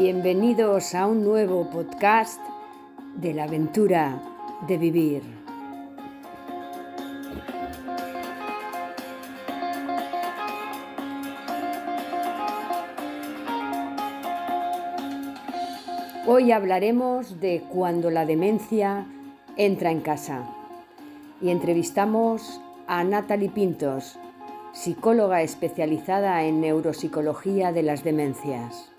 Bienvenidos a un nuevo podcast de la aventura de vivir. Hoy hablaremos de cuando la demencia entra en casa y entrevistamos a Natalie Pintos, psicóloga especializada en neuropsicología de las demencias.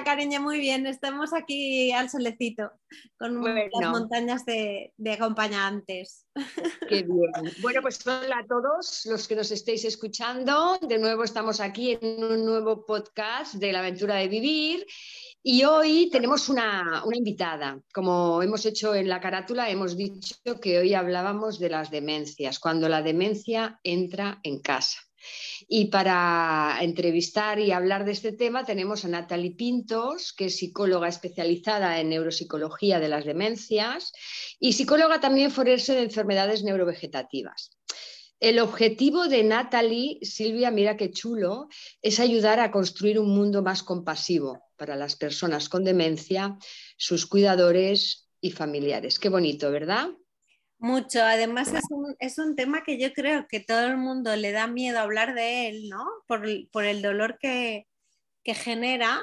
Hola cariño, muy bien. Estamos aquí al solecito con las montañas de, acompañantes. Qué bien. Bueno, pues hola a todos los que nos estéis escuchando. De nuevo estamos aquí en un nuevo podcast de la aventura de vivir. Y hoy tenemos una, una invitada. Como hemos hecho en la carátula, hemos dicho que hoy hablábamos de las demencias, cuando la demencia entra en casa. Y para entrevistar y hablar de este tema tenemos a Natalie Pintos, que es psicóloga especializada en neuropsicología de las demencias y psicóloga también forense de enfermedades neurovegetativas. El objetivo de Natalie, Silvia, mira qué chulo, es ayudar a construir un mundo más compasivo para las personas con demencia, sus cuidadores y familiares. Qué bonito, ¿verdad? Mucho, además es un, tema que yo creo que todo el mundo le da miedo hablar de él, ¿no? Por, el dolor que, genera,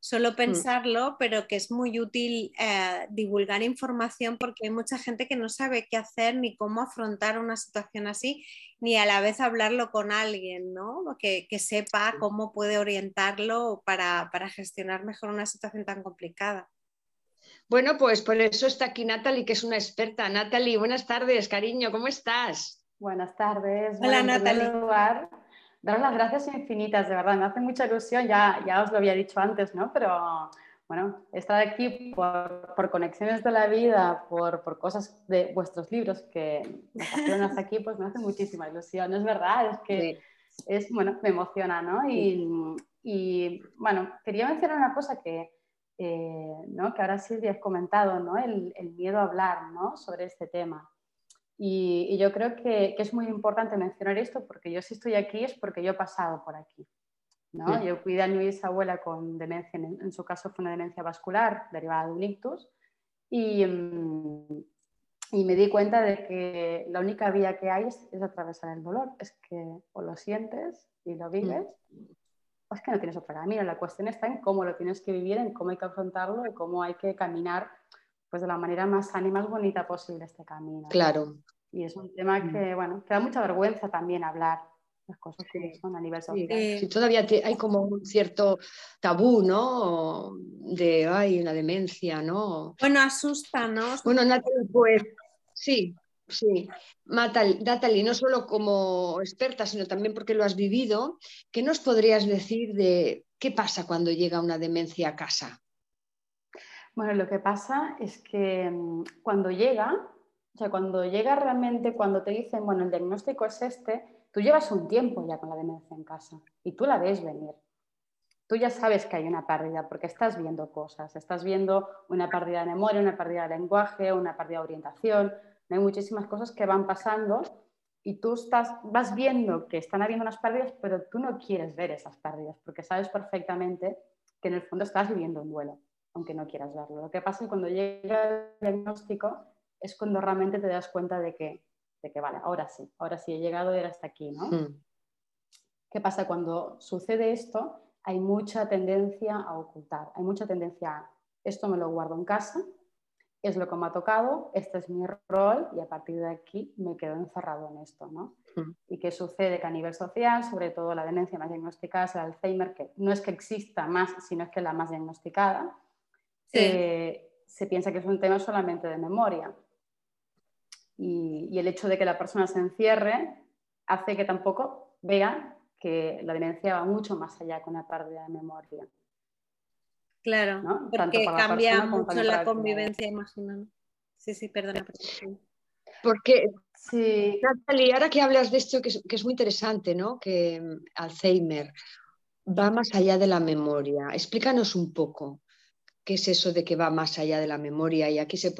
solo mm. pensarlo, pero que es muy útil eh, divulgar información porque hay mucha gente que no sabe qué hacer ni cómo afrontar una situación así, ni a la vez hablarlo con alguien, ¿no? Que, que sepa cómo puede orientarlo para gestionar mejor una situación tan complicada. Bueno, pues por eso está aquí Natalie, que es una experta. Natalie, buenas tardes, cariño, ¿cómo estás? Buenas tardes. Hola, Natalie. Lugar, daros las gracias infinitas, de verdad, me hace mucha ilusión, ya, ya os lo había dicho antes, ¿no? Pero bueno, estar aquí por, conexiones de la vida, por, cosas de vuestros libros que me trajeron hasta aquí, pues me hace muchísima ilusión. Es verdad, es que es, bueno, me emociona, ¿no? Y, y bueno, quería mencionar una cosa que eh, ¿no? que ahora Silvia has comentado, ¿no? el, miedo a hablar ¿no? sobre este tema. Y, yo creo que, es muy importante mencionar esto porque yo si estoy aquí es porque yo he pasado por aquí. ¿no? Yo cuidé a mi bisabuela con demencia, en, su caso fue una demencia vascular derivada de un ictus, y, mm, y, me di cuenta de que la única vía que hay es, atravesar el dolor, es que o lo sientes y lo vives, es que no tienes otro camino. La cuestión está en cómo lo tienes que vivir, en cómo hay que afrontarlo y cómo hay que caminar pues, de la manera más sana y más bonita posible este camino. Claro. Y es un tema mm. que, bueno, que da mucha vergüenza también hablar las cosas que son a nivel social. Sí, todavía hay como un cierto tabú, ¿no? De, ay, la demencia, ¿no? Bueno, asusta, ¿no? Bueno, Natalia, pues sí, Sí, Natalie, no solo como experta, sino también porque lo has vivido, ¿qué nos podrías decir de qué pasa cuando llega una demencia a casa? Bueno, lo que pasa es que mm, cuando llega, o sea, cuando llega realmente, cuando te dicen, bueno, el diagnóstico es este, tú llevas un tiempo ya con la demencia en casa y tú la ves venir. Tú ya sabes que hay una pérdida porque estás viendo cosas, estás viendo una pérdida de memoria, una pérdida de lenguaje, una pérdida de orientación, hay muchísimas cosas que van pasando y tú estás, vas viendo que están habiendo unas pérdidas, pero tú no quieres ver esas pérdidas porque sabes perfectamente que en el fondo estás viviendo un duelo, aunque no quieras verlo. Lo que pasa es que cuando llega el diagnóstico es cuando realmente te das cuenta de que, de que vale, ahora sí, ahora sí he llegado y era hasta aquí, ¿no? Hmm. ¿Qué pasa? Cuando sucede esto, hay mucha tendencia a ocultar, hay mucha tendencia a esto me lo guardo en casa, es lo que me ha tocado, este es mi rol y a partir de aquí me quedo encerrado en esto. ¿no? ¿Y qué sucede? Que a nivel social, sobre todo la demencia más diagnosticada es el Alzheimer, que no es que exista más, sino es que es la más diagnosticada, eh, se piensa que es un tema solamente de memoria. Y, y, el hecho de que la persona se encierre hace que tampoco vea que la demencia va mucho más allá con la pérdida de memoria. Claro, porque cambia mucho la, convivencia, imagino. Sí, sí, perdona. Porque, sí. Natalie, ahora que hablas de esto, que es, muy interesante, ¿no? Que mm, Alzheimer va más allá de la memoria. Explícanos un poco. qué es eso de que va más allá de la memoria y a qué se,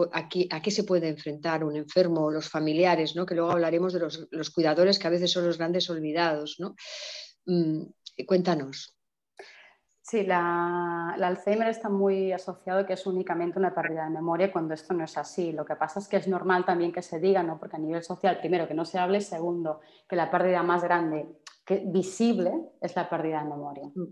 se puede enfrentar un enfermo o los familiares, ¿no? que luego hablaremos de los, cuidadores que a veces son los grandes olvidados. ¿no? Mm, cuéntanos. Sí, la, Alzheimer está muy asociado que es únicamente una pérdida de memoria cuando esto no es así. Lo que pasa es que es normal también que se diga, ¿no? porque a nivel social, primero, que no se hable, segundo, que la pérdida más grande que visible es la pérdida de memoria. Mm.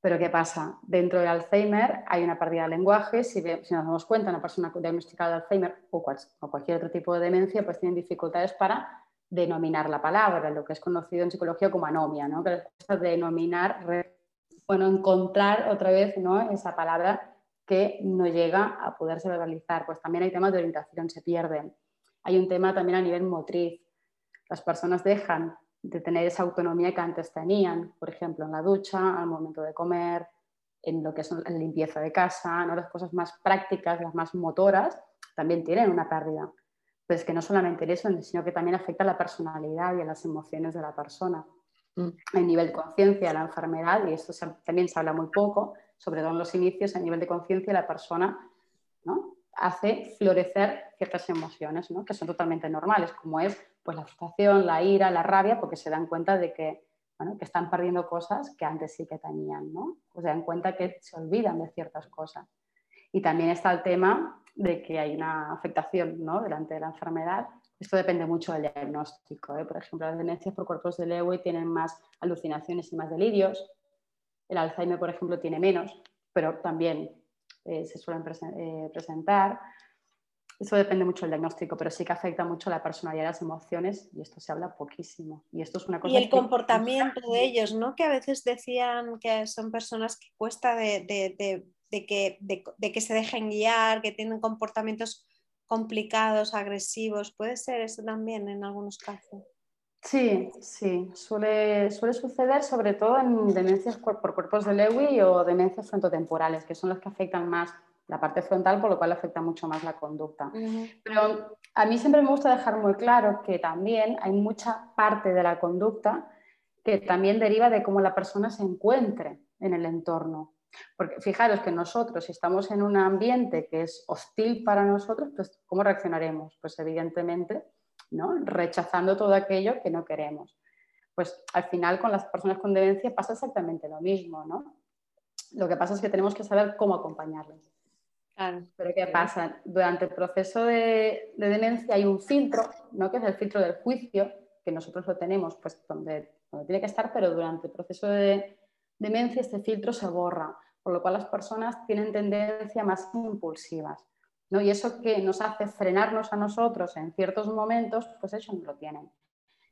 Pero ¿qué pasa? Dentro del Alzheimer hay una pérdida de lenguaje. Si, nos damos cuenta, una persona diagnosticada de Alzheimer o, cualquier otro tipo de demencia, pues tienen dificultades para denominar la palabra, lo que es conocido en psicología como anomia, ¿no? que es denominar, bueno, encontrar otra vez ¿no? esa palabra que no llega a poderse verbalizar. Pues también hay temas de orientación, se pierden. Hay un tema también a nivel motriz. Las personas dejan de tener esa autonomía que antes tenían, por ejemplo, en la ducha, al momento de comer, en lo que es la limpieza de casa, ¿no? las cosas más prácticas, las más motoras, también tienen una pérdida. Pero es que no solamente eso, sino que también afecta a la personalidad y a las emociones de la persona. Mm. A nivel de conciencia, la enfermedad, y esto también se habla muy poco, sobre todo en los inicios, a nivel de conciencia, la persona ¿no? hace florecer ciertas emociones ¿no? que son totalmente normales, como es pues, la frustración, la ira, la rabia, porque se dan cuenta de que, que están perdiendo cosas que antes sí que tenían, ¿no? o se dan cuenta que se olvidan de ciertas cosas. Y también está el tema de que hay una afectación ¿no? delante de la enfermedad. Esto depende mucho del diagnóstico. ¿eh? Por ejemplo, las demencias por cuerpos de Lewy tienen más alucinaciones y más delirios. El Alzheimer, por ejemplo, tiene menos, pero también eh, se suelen eh, presentar. Eso depende mucho del diagnóstico, pero sí que afecta mucho la personalidad y las emociones y esto se habla poquísimo. Y esto es una cosa Y el comportamiento de ellos, ¿no? Que a veces decían que son personas que cuesta de, que se dejen guiar, que tienen comportamientos complicados, agresivos. ¿Puede ser eso también en algunos casos? Sí, sí, suele, suele suceder sobre todo en demencias por cuerpos de Lewy o demencias frontotemporales, que son las que afectan más la parte frontal, por lo cual afecta mucho más la conducta. Pero a mí siempre me gusta dejar muy claro que también hay mucha parte de la conducta que también deriva de cómo la persona se encuentre en el entorno. Porque fijaros que nosotros, si estamos en un ambiente que es hostil para nosotros, pues ¿cómo reaccionaremos? Pues evidentemente ¿no? rechazando todo aquello que no queremos. Pues al final con las personas con demencia pasa exactamente lo mismo, ¿no? Lo que pasa es que tenemos que saber cómo acompañarles. Pero ¿qué pasa? Durante el proceso de, demencia hay un filtro, ¿no? que es el filtro del juicio, que nosotros lo tenemos pues, donde, donde tiene que estar, pero durante el proceso de demencia este filtro se borra, por lo cual las personas tienen tendencia más impulsivas. Y eso que nos hace frenarnos a nosotros en ciertos momentos, pues eso no lo tienen.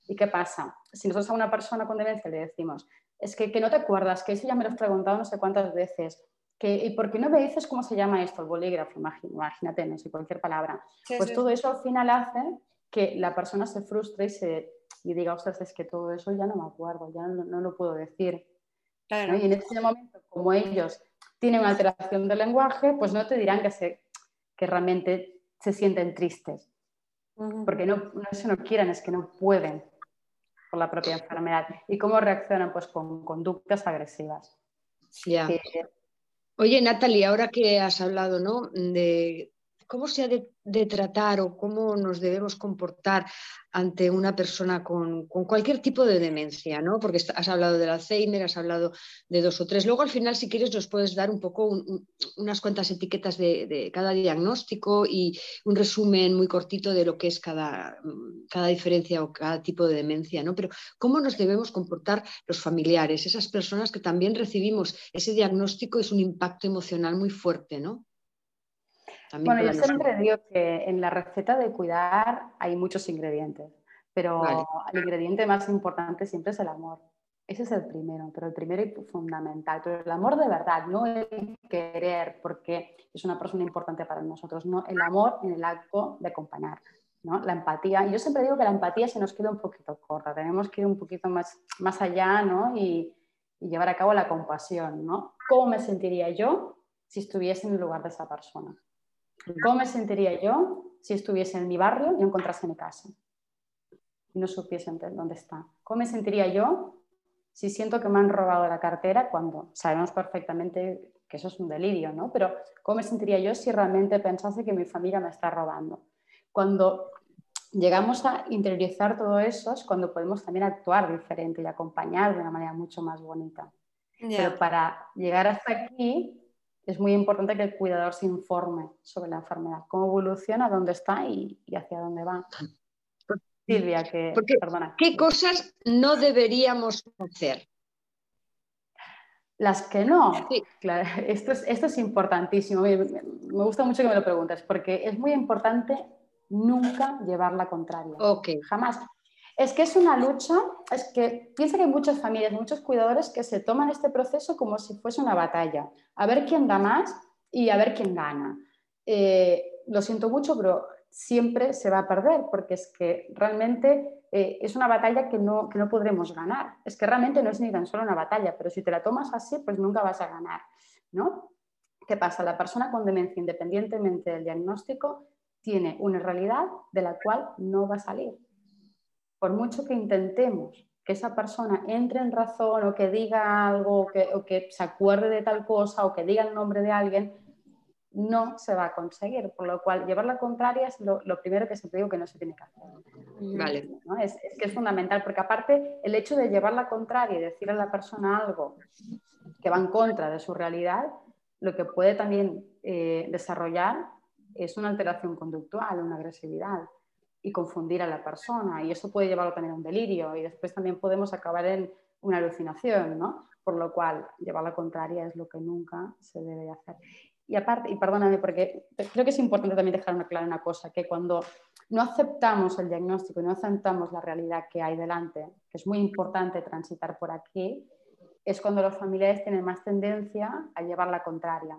¿Y qué pasa? Si nosotros a una persona con demencia le decimos, es que, que no te acuerdas, que eso ya me lo has preguntado no sé cuántas veces, que, ¿y por qué no me dices cómo se llama esto, el bolígrafo? Imagínate, no sé, cualquier palabra. pues todo eso al final hace que la persona se frustre y, se, y diga, ostras, es que todo eso ya no me acuerdo, ya no, lo puedo decir. Y en ese momento, como ellos tienen una alteración del lenguaje, pues no te dirán que se que realmente se sienten tristes. Porque no, no es que no quieran, es que no pueden por la propia enfermedad. ¿Y cómo reaccionan? Pues con conductas agresivas. Oye, Natalie, ahora que has hablado ¿no? de cómo se ha de, tratar o cómo nos debemos comportar ante una persona con, cualquier tipo de demencia, ¿no? Porque has hablado del Alzheimer, has hablado de dos o tres. Luego, al final, si quieres, nos puedes dar un poco unas cuantas etiquetas de, cada diagnóstico y un resumen muy cortito de lo que es cada, cada diferencia o cada tipo de demencia, ¿no? Pero, ¿cómo nos debemos comportar los familiares, esas personas que también recibimos ese diagnóstico? Es un impacto emocional muy fuerte, ¿no? Bueno, yo siempre digo que en la receta de cuidar hay muchos ingredientes, pero el ingrediente más importante siempre es el amor. Ese es el primero, pero el primero y fundamental. Pero el amor de verdad, no el querer, porque es una persona importante para nosotros, no el amor en el acto de acompañar. ¿no? La empatía. Yo siempre digo que la empatía se nos queda un poquito corta, tenemos que ir un poquito más, más allá ¿no? y, y llevar a cabo la compasión. ¿no? ¿Cómo me sentiría yo si estuviese en el lugar de esa persona? ¿Cómo me sentiría yo si estuviese en mi barrio y encontrase mi casa? Y no supiese dónde está. ¿Cómo me sentiría yo si siento que me han robado la cartera cuando sabemos perfectamente que eso es un delirio, ¿no? Pero ¿cómo me sentiría yo si realmente pensase que mi familia me está robando? Cuando llegamos a interiorizar todo eso es cuando podemos también actuar diferente y acompañar de una manera mucho más bonita. Pero para llegar hasta aquí es muy importante que el cuidador se informe sobre la enfermedad, cómo evoluciona, dónde está y, hacia dónde va. Silvia, que, perdona. ¿Qué cosas no deberíamos hacer? Las que no, claro, esto es, esto es importantísimo. Me, gusta mucho que me lo preguntes, porque es muy importante nunca llevar la contraria. Okay. Jamás. Es que es una lucha, es que piensa que hay muchas familias, muchos cuidadores que se toman este proceso como si fuese una batalla, a ver quién da más y a ver quién gana. Eh, lo siento mucho, pero siempre se va a perder porque es que realmente eh, es una batalla que no, que no podremos ganar. Es que realmente no es ni tan solo una batalla, pero si te la tomas así, pues nunca vas a ganar. ¿no? ¿Qué pasa? La persona con demencia, independientemente del diagnóstico, tiene una realidad de la cual no va a salir por mucho que intentemos que esa persona entre en razón o que diga algo o que, se acuerde de tal cosa o que diga el nombre de alguien, no se va a conseguir. Por lo cual, llevar la contraria es lo, primero que siempre digo que no se tiene que hacer. Vale. Es, que es fundamental, porque aparte el hecho de llevar la contraria y decir a la persona algo que va en contra de su realidad, lo que puede también eh, desarrollar es una alteración conductual, una agresividad y confundir a la persona. Y eso puede llevarlo también a un delirio y después también podemos acabar en una alucinación, ¿no? Por lo cual, llevar la contraria es lo que nunca se debe hacer. Y aparte, y perdóname, porque creo que es importante también dejar una clara una cosa, que cuando no aceptamos el diagnóstico y no aceptamos la realidad que hay delante, que es muy importante transitar por aquí, es cuando los familiares tienen más tendencia a llevar la contraria.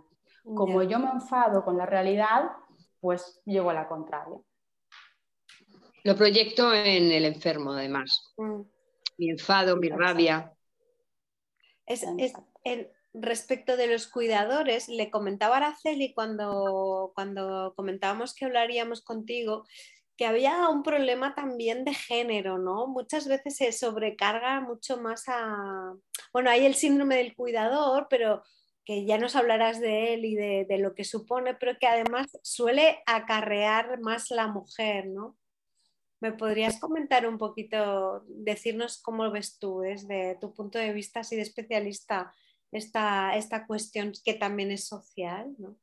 Como yo me enfado con la realidad, pues llevo a la contraria. Lo proyecto en el enfermo, además. Mm. Mi enfado, mi rabia. Es, respecto de los cuidadores, le comentaba a Araceli cuando, cuando comentábamos que hablaríamos contigo, que había un problema también de género, ¿no? Muchas veces se sobrecarga mucho más a... Bueno, hay el síndrome del cuidador, pero que ya nos hablarás de él y de, de lo que supone, pero que además suele acarrear más la mujer, ¿no? ¿Me podrías comentar un poquito, decirnos cómo ves tú desde tu punto de vista así de especialista esta, esta cuestión que también es social? ¿no?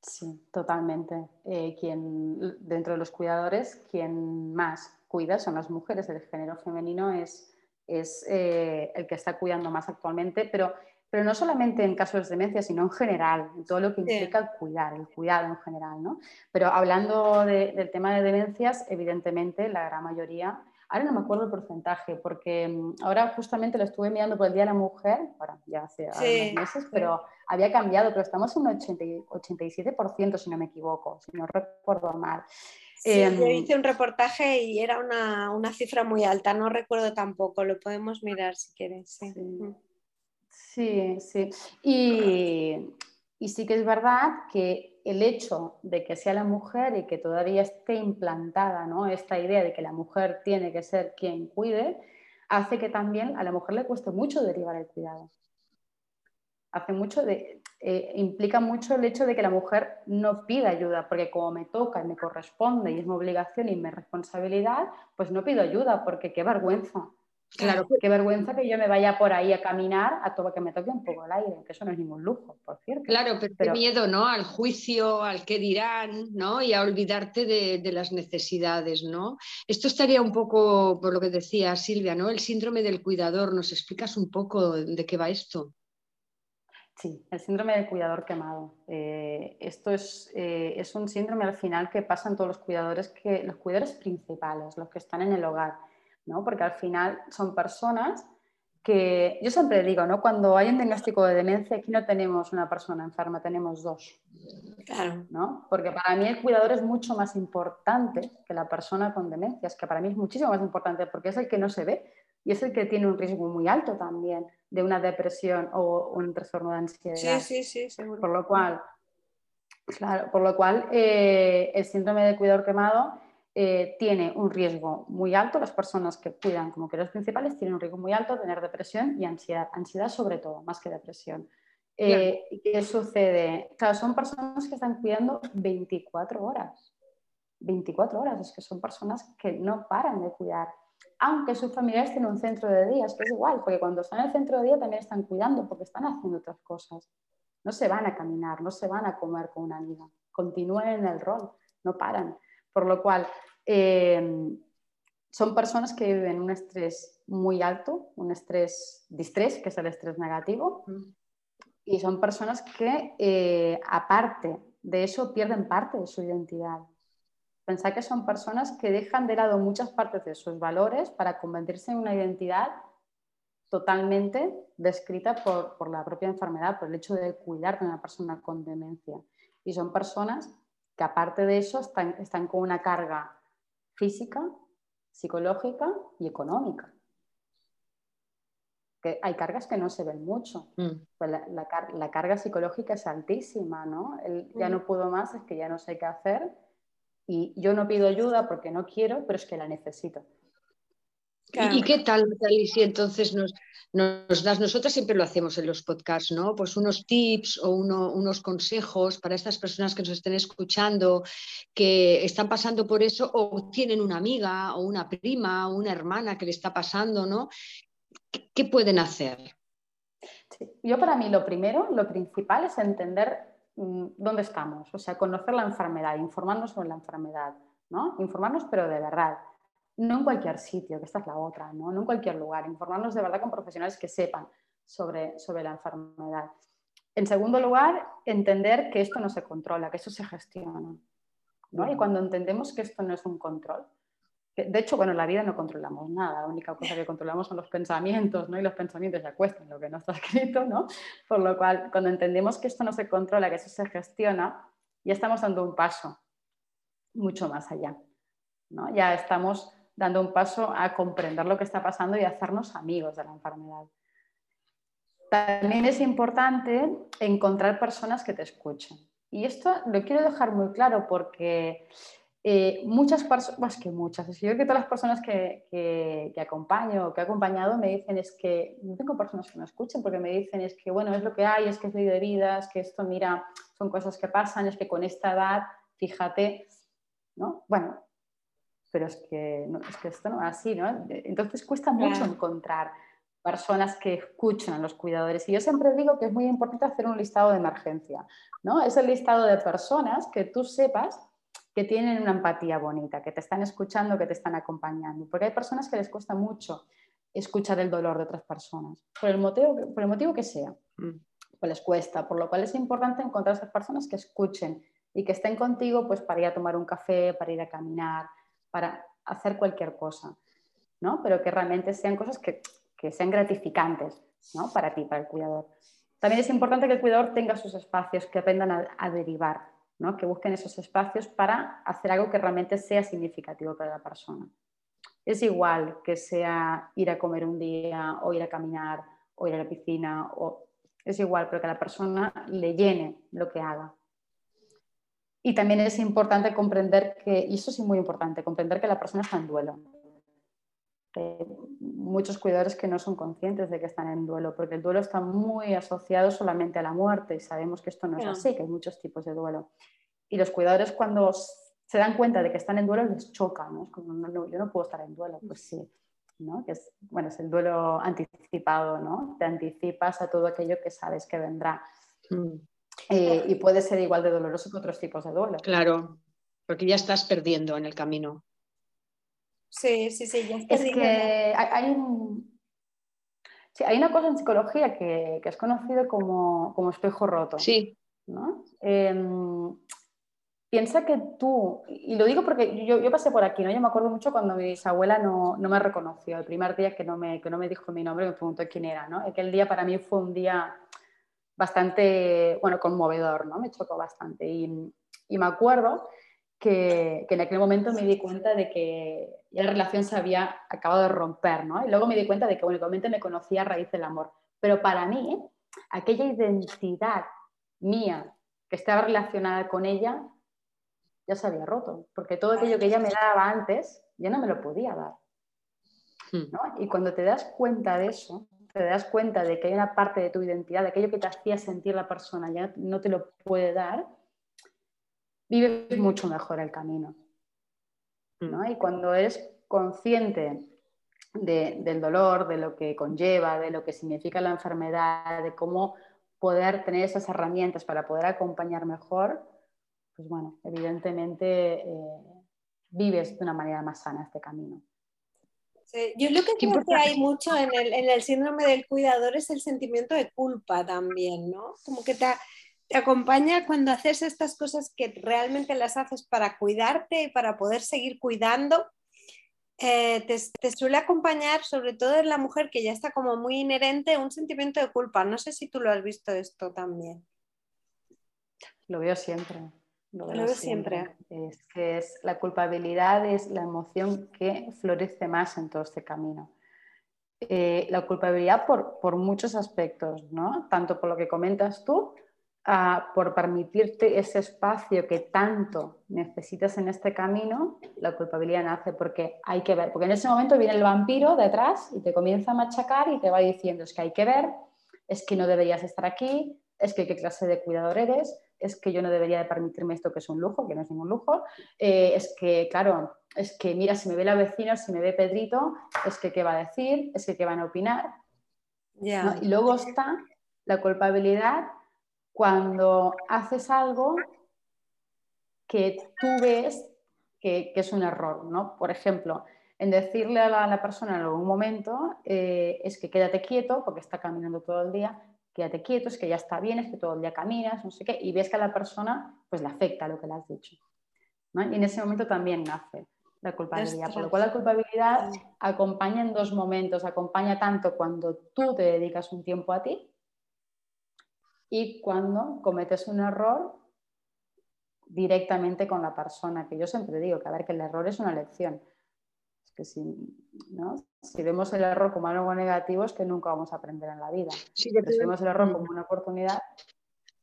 Sí, totalmente. Eh, quien, dentro de los cuidadores, quien más cuida son las mujeres. El género femenino es, es eh, el que está cuidando más actualmente, pero pero no solamente en casos de demencia, sino en general, en todo lo que implica el cuidar, el cuidado en general. ¿no? Pero hablando del tema de demencias, evidentemente la gran mayoría, ahora no me acuerdo el porcentaje, porque mm, ahora justamente lo estuve mirando por el Día de la Mujer, ahora ya hace unos meses, pero había cambiado, pero estamos en un 87%, si no me equivoco, si no recuerdo mal. Sí, yo em, hice un reportaje y era una, una, cifra muy alta, no recuerdo tampoco, lo podemos mirar si quieres. Sí. Sí, sí. Y, sí que es verdad que el hecho de que sea la mujer y que todavía esté implantada ¿no? esta idea de que la mujer tiene que ser quien cuide, hace que también a la mujer le cueste mucho derivar el cuidado. Hace mucho de, eh, implica mucho el hecho de que la mujer no pida ayuda, porque como me toca y me corresponde y es mi obligación y mi responsabilidad, pues no pido ayuda, porque qué vergüenza. Claro, qué vergüenza que yo me vaya por ahí a caminar a todo que me toque un poco el aire, que eso no es ningún lujo, por cierto. Claro, pero, qué miedo, ¿no? Al juicio, al qué dirán, ¿no? Y a olvidarte de, las necesidades, ¿no? Esto estaría un poco, por lo que decía Silvia, ¿no? El síndrome del cuidador. ¿Nos explicas un poco de qué va esto? Sí, el síndrome del cuidador quemado. Eh, esto es, eh, es un síndrome al final que pasan todos los cuidadores, que, los cuidadores principales, los que están en el hogar ¿no? Porque al final son personas que, yo siempre digo, ¿no? Cuando hay un diagnóstico de demencia, aquí no tenemos una persona enferma, tenemos dos. Claro. ¿no? Porque para mí el cuidador es mucho más importante que la persona con demencia, es que para mí es muchísimo más importante porque es el que no se ve y es el que tiene un riesgo muy alto también de una depresión o un trastorno de ansiedad. Sí, sí, sí, seguro. Por lo cual, claro, por lo cual eh, el síndrome de cuidador quemado eh, tiene un riesgo muy alto, las personas que cuidan como cuidadores principales tienen un riesgo muy alto de tener depresión y ansiedad, ansiedad sobre todo, más que depresión. Eh, ¿Qué sucede? Claro, son personas que están cuidando 24 horas. 24 horas, es que son personas que no paran de cuidar. Aunque sus familiares tienen un centro de días, que es igual, porque cuando están en el centro de día también están cuidando, porque están haciendo otras cosas. No se van a caminar, no se van a comer con una amiga, continúan en el rol, no paran. Por lo cual, eh, son personas que viven un estrés muy alto, un estrés distrés, que es el estrés negativo, y son personas que, eh, aparte de eso, pierden parte de su identidad. Pensar que son personas que dejan de lado muchas partes de sus valores para convertirse en una identidad totalmente descrita por, por, la propia enfermedad, por el hecho de cuidar de una persona con demencia. Y son personas que aparte de eso están, están con una carga física, psicológica y económica hay cargas que no se ven mucho. Mm. Pues la, carga psicológica es altísima, ¿no? ya no puedo más, es que ya no sé qué hacer y yo no pido ayuda porque no quiero, pero es que la necesito. ¿Y, qué tal, si entonces nos, nos, das? Nosotras siempre lo hacemos en los podcasts, ¿no? Pues unos tips o unos consejos para estas personas que nos estén escuchando, que están pasando por eso o tienen una amiga o una prima o una hermana que le está pasando, ¿no? ¿Qué pueden hacer? Yo para mí lo primero, lo principal es entender mm, dónde estamos, o sea, conocer la enfermedad, informarnos sobre la enfermedad, ¿no? Informarnos pero de verdad, no en cualquier sitio, que esta es la otra, ¿no? No en cualquier lugar, informarnos de verdad con profesionales que sepan sobre, sobre la enfermedad. En segundo lugar, entender que esto no se controla, que eso se gestiona. ¿no? Y cuando entendemos que esto no es un control, de hecho, bueno, en la vida no controlamos nada, la única cosa que controlamos son los pensamientos, ¿no? Y los pensamientos se acuestan, lo que no está escrito, ¿no? Por lo cual, cuando entendemos que esto no se controla, que eso se gestiona, ya estamos dando un paso mucho más allá, ¿no? Ya estamos dando un paso a comprender lo que está pasando y hacernos amigos de la enfermedad. También es importante encontrar personas que te escuchen. Y esto lo quiero dejar muy claro porque eh, muchas personas, más que muchas, yo creo que todas las personas que, que, acompaño o que he acompañado me dicen es que no tengo personas que me escuchen porque me dicen es que bueno, es lo que hay, es que es ley de vida, es que esto, mira, son cosas que pasan, es que con esta edad, fíjate, ¿no? Bueno, pero es que, es que esto no es así, ¿no? Entonces cuesta mucho encontrar personas que escuchen a los cuidadores. Y yo siempre digo que es muy importante hacer un listado de emergencia, ¿no? Es el listado de personas que tú sepas que tienen una empatía bonita, que te están escuchando, que te están acompañando. Porque hay personas que les cuesta mucho escuchar el dolor de otras personas, por el motivo, por el motivo que sea. Mm. Pues les cuesta, por lo cual es importante encontrar esas personas que escuchen y que estén contigo pues, para ir a tomar un café, para ir a caminar, para hacer cualquier cosa, ¿no? pero que realmente sean cosas que, que sean gratificantes ¿no? para ti, para el cuidador. También es importante que el cuidador tenga sus espacios, que aprendan a, derivar, que busquen esos espacios para hacer algo que realmente sea significativo para la persona. Es igual que sea ir a comer un día o ir a caminar o ir a la piscina, o... es igual, pero que a la persona le llene lo que haga. Y también es importante comprender que, y eso sí muy importante, comprender que la persona está en duelo. muchos cuidadores que no son conscientes de que están en duelo, porque el duelo está muy asociado solamente a la muerte y sabemos que esto no es así, que hay muchos tipos de duelo. Y los cuidadores cuando se dan cuenta de que están en duelo les choca, ¿no? Es como, no, yo no puedo estar en duelo, pues sí, ¿no? Que es, bueno, es el duelo anticipado, ¿no? Te anticipas a todo aquello que sabes que vendrá. Mm. Eh, y puede ser igual de doloroso que otros tipos de duelo. Claro, porque ya estás perdiendo en el camino. Sí, sí, sí, ya Es que hay, sí, hay una cosa en psicología que, que es conocido como, como, espejo roto. Sí. ¿no? Em, piensa que tú, y lo digo porque yo, yo, pasé por aquí, ¿no? Yo me acuerdo mucho cuando mi bisabuela no, no, me reconoció, el primer día que no me, que no me dijo mi nombre, me preguntó quién era, ¿no? Aquel día para mí fue un día bastante, bueno, conmovedor, ¿no? Me chocó bastante. Y, y me acuerdo que, que, en aquel momento me di cuenta de que ya la relación se había acabado de romper, ¿no? Y luego me di cuenta de que únicamente me conocía a raíz del amor. Pero para mí, aquella identidad mía que estaba relacionada con ella ya se había roto, porque todo aquello que ella me daba antes, ya no me lo podía dar. Hmm. Y cuando te das cuenta de eso, te das cuenta de que hay una parte de tu identidad, de aquello que te hacía sentir la persona, ya no te lo puede dar, vives mucho mejor el camino. ¿no? Mm. Y cuando eres consciente del dolor, de lo que conlleva, de lo que significa la enfermedad, de cómo poder tener esas herramientas para poder acompañar mejor, pues bueno, evidentemente eh, vives de una manera más sana este camino. Yo lo que creo que hay mucho en el, en el, síndrome del cuidador es el sentimiento de culpa también, ¿no? Como que te, te acompaña cuando haces estas cosas que realmente las haces para cuidarte y para poder seguir cuidando. Eh, te, suele acompañar, sobre todo en la mujer que ya está como muy inherente, un sentimiento de culpa. No sé si tú lo has visto esto también. Lo veo siempre. Lo veo, siempre. Es que es, la culpabilidad es la emoción que florece más en todo este camino. Eh, la culpabilidad por, por muchos aspectos, ¿no? Tanto por lo que comentas tú, por permitirte ese espacio que tanto necesitas en este camino, la culpabilidad nace porque hay que ver, porque en ese momento viene el vampiro detrás y te comienza a machacar y te va diciendo es que hay que ver, es que no deberías estar aquí, es que qué clase de cuidador eres, es que yo no debería de permitirme esto que es un lujo, que no es ningún lujo, eh, es que, claro, es que mira, si me ve la vecina, si me ve Pedrito, es que qué va a decir, es que qué van a opinar. Y luego está la culpabilidad cuando haces algo que tú ves que, es un error, ¿no? Por ejemplo, en decirle a la, persona en algún momento eh, es que quédate quieto porque está caminando todo el día, quédate quieto, es que ya está bien, es que todo el día caminas, no sé qué, y ves que a la persona pues le afecta lo que le has dicho. Y en ese momento también nace la culpabilidad, por lo cual la culpabilidad acompaña en dos momentos, acompaña tanto cuando tú te dedicas un tiempo a ti, y cuando cometes un error directamente con la persona, que yo siempre digo que a ver que el error es una lección. Que si, si vemos el error como algo negativo es que nunca vamos a aprender en la vida. si vemos el error como una oportunidad.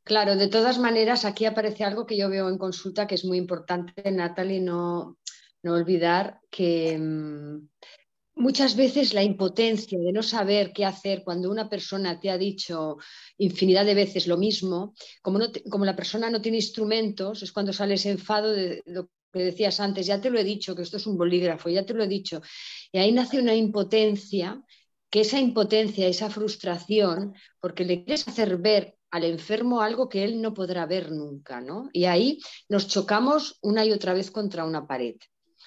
Claro, de todas maneras, aquí aparece algo que yo veo en consulta que es muy importante, Natalie, no, no olvidar que mm, muchas veces la impotencia de no saber qué hacer cuando una persona te ha dicho infinidad de veces lo mismo, como, como la persona no tiene instrumentos, es cuando sale ese enfado de lo que decías antes, ya te lo he dicho, que esto es un bolígrafo, ya te lo he dicho. Y ahí nace una impotencia, que esa impotencia, esa frustración, porque le quieres hacer ver al enfermo algo que él no podrá ver nunca, ¿no? Y ahí nos chocamos una y otra vez contra una pared.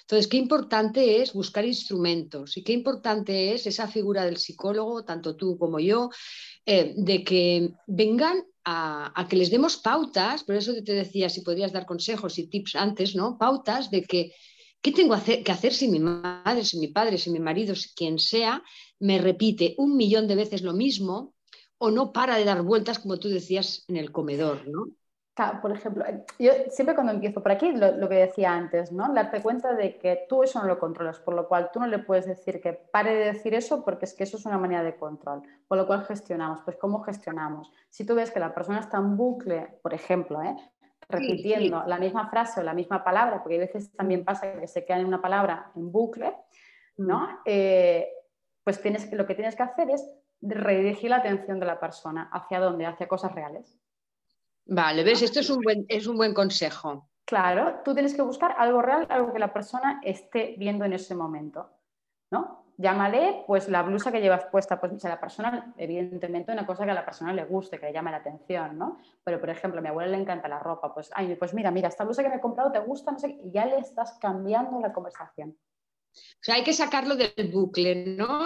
Entonces, qué importante es buscar instrumentos y qué importante es esa figura del psicólogo, tanto tú como yo, eh, de que vengan a, que les demos pautas, por eso te decía si podrías dar consejos y tips antes, ¿no? Pautas de que ¿Qué tengo que hacer si mi madre, si mi padre, si mi marido, si quien sea, me repite un millón de veces lo mismo o no para de dar vueltas, como tú decías, en el comedor, ¿no? Por ejemplo, yo siempre cuando empiezo por aquí, lo, que decía antes, ¿no? Darte cuenta de que tú eso no lo controlas, por lo cual tú no le puedes decir que pare de decir eso porque es que eso es una manera de control, por lo cual gestionamos. Pues ¿cómo gestionamos? Si tú ves que la persona está en bucle, por ejemplo, ¿eh? repitiendo la misma frase o la misma palabra, porque a veces también pasa que se queda en una palabra en bucle, ¿no? Mm. Eh, pues tienes, lo que tienes que hacer es redirigir la atención de la persona. ¿Hacia dónde? Hacia cosas reales. Vale, ves, esto es un buen, es un buen consejo. Claro, tú tienes que buscar algo real, algo que la persona esté viendo en ese momento, ¿no? Llámale, pues la blusa que llevas puesta, pues a la persona, evidentemente, una cosa que a la persona le guste, que le llame la atención, ¿no? Pero, por ejemplo, a mi abuela le encanta la ropa, pues, ay, pues mira, mira, esta blusa que me he comprado te gusta, no sé, y ya le estás cambiando la conversación. O sea, hay que sacarlo del bucle, ¿no?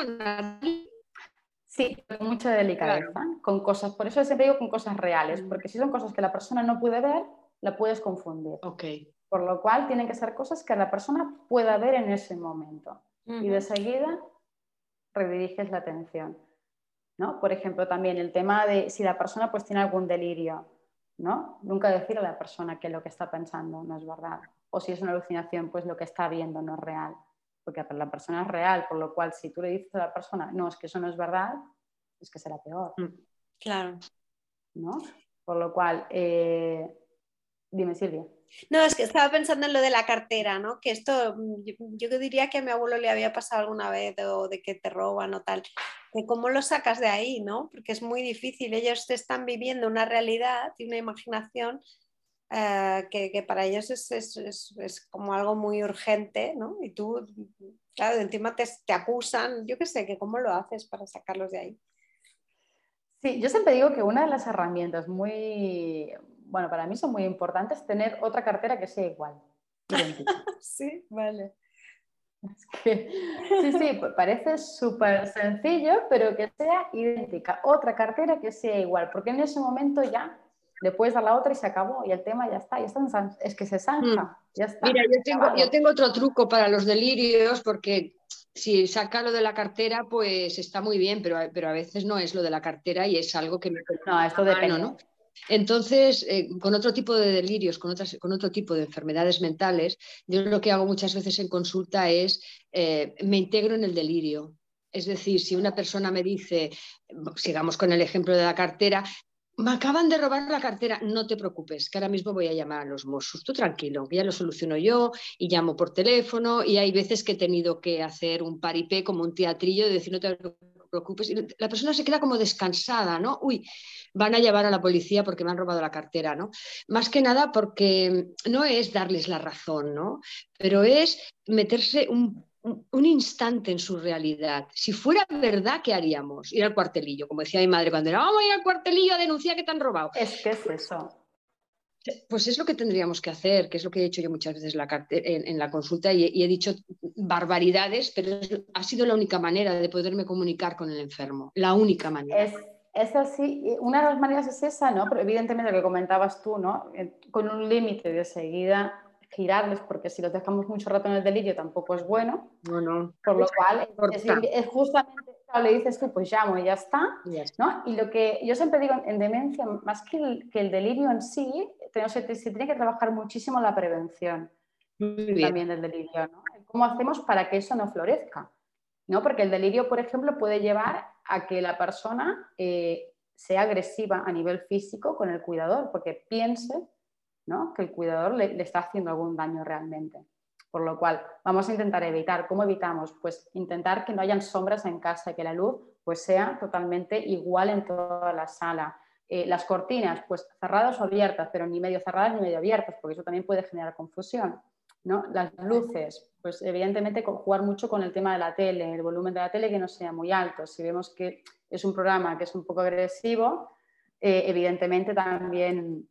Sí, con mucha delicadeza, con cosas, por eso siempre digo con cosas reales, porque si son cosas que la persona no puede ver, la puedes confundir. Okay. Por lo cual tienen que ser cosas que la persona pueda ver en ese momento. Y de seguida rediriges la atención. ¿no? Por ejemplo, también el tema de si la persona pues tiene algún delirio, ¿no? Nunca decir a la persona que lo que está pensando no es verdad. O si es una alucinación, pues lo que está viendo no es real porque la persona es real, por lo cual si tú le dices a la persona, no, es que eso no es verdad, es que será peor. Mm, claro. ¿No? Por lo cual, eh, dime Silvia. No, es que estaba pensando en lo de la cartera, ¿no? Que esto, mm, yo, diría que a mi abuelo le había pasado alguna vez o de que te roban o tal. Que cómo lo sacas de ahí, ¿no? Porque es muy difícil. Ellos te están viviendo una realidad y una imaginación eh, que, para ellos es, como algo muy urgente, ¿no? Y tú, claro, encima te, te acusan, yo qué sé, que cómo lo haces para sacarlos de ahí. Sí, yo siempre digo que una de las herramientas muy, bueno, para mí son muy importantes tener otra cartera que sea igual, sí, vale. sí, sí, parece súper sencillo, pero que sea idéntica. Otra cartera que sea igual, porque en ese momento ya le puedes dar la otra y se acabó y el tema ya está, ya está es que se zanja, mm. ya está. Mira, yo tengo, yo tengo otro truco para los delirios, porque si saca lo de la cartera, pues está muy bien, pero, pero a veces no es lo de la cartera y es algo que me... No, esto depende. ¿no? Entonces, eh, con otro tipo de delirios, con, otras, con otro tipo de enfermedades mentales, yo lo que hago muchas veces en consulta es, eh, me integro en el delirio. Es decir, si una persona me dice, sigamos con el ejemplo de la cartera, me acaban de robar la cartera, no te preocupes, que ahora mismo voy a llamar a los Mossos. Tú tranquilo, ya lo soluciono yo y llamo por teléfono y hay veces que he tenido que hacer un paripé como un teatrillo y decir no te preocupes. Y la persona se queda como descansada, ¿no? Uy, van a llevar a la policía porque me han robado la cartera, ¿no? Más que nada porque no es darles la razón, ¿no? Pero es meterse un un instante en su realidad. Si fuera verdad, ¿qué haríamos? Ir al cuartelillo, como decía mi madre cuando era, vamos a ir al cuartelillo a denunciar que te han robado. Es que es eso. Pues es lo que tendríamos que hacer, que es lo que he hecho yo muchas veces en, la consulta y, he dicho barbaridades, pero ha sido la única manera de poderme comunicar con el enfermo, la única manera. Es, es así, una de las maneras es esa, ¿no? Pero evidentemente lo que comentabas tú, ¿no? Eh, con un límite de seguida girarles, porque si los dejamos mucho rato en el delirio tampoco es bueno. Por lo cual, es, justamente, le dices tú, pues llamo y ya está. ¿no? Y lo que yo siempre digo en demencia, más que el, que el delirio en sí, se, se, tiene que trabajar muchísimo la prevención también del delirio. ¿no? ¿Cómo hacemos para que eso no florezca? ¿no? Porque el delirio, por ejemplo, puede llevar a que la persona eh, sea agresiva a nivel físico con el cuidador, porque piense que el cuidador le, está haciendo algún daño realmente. Por lo cual, vamos a intentar evitar. ¿Cómo evitamos? Pues intentar que no hayan sombras en casa, que la luz pues, sea totalmente igual en toda la sala. Eh, las cortinas, pues cerradas o abiertas, pero ni medio cerradas ni medio abiertas, porque eso también puede generar confusión. ¿no? Las luces, pues evidentemente jugar mucho con el tema de la tele, el volumen de la tele que no sea muy alto. Si vemos que es un programa que es un poco agresivo, eh, evidentemente también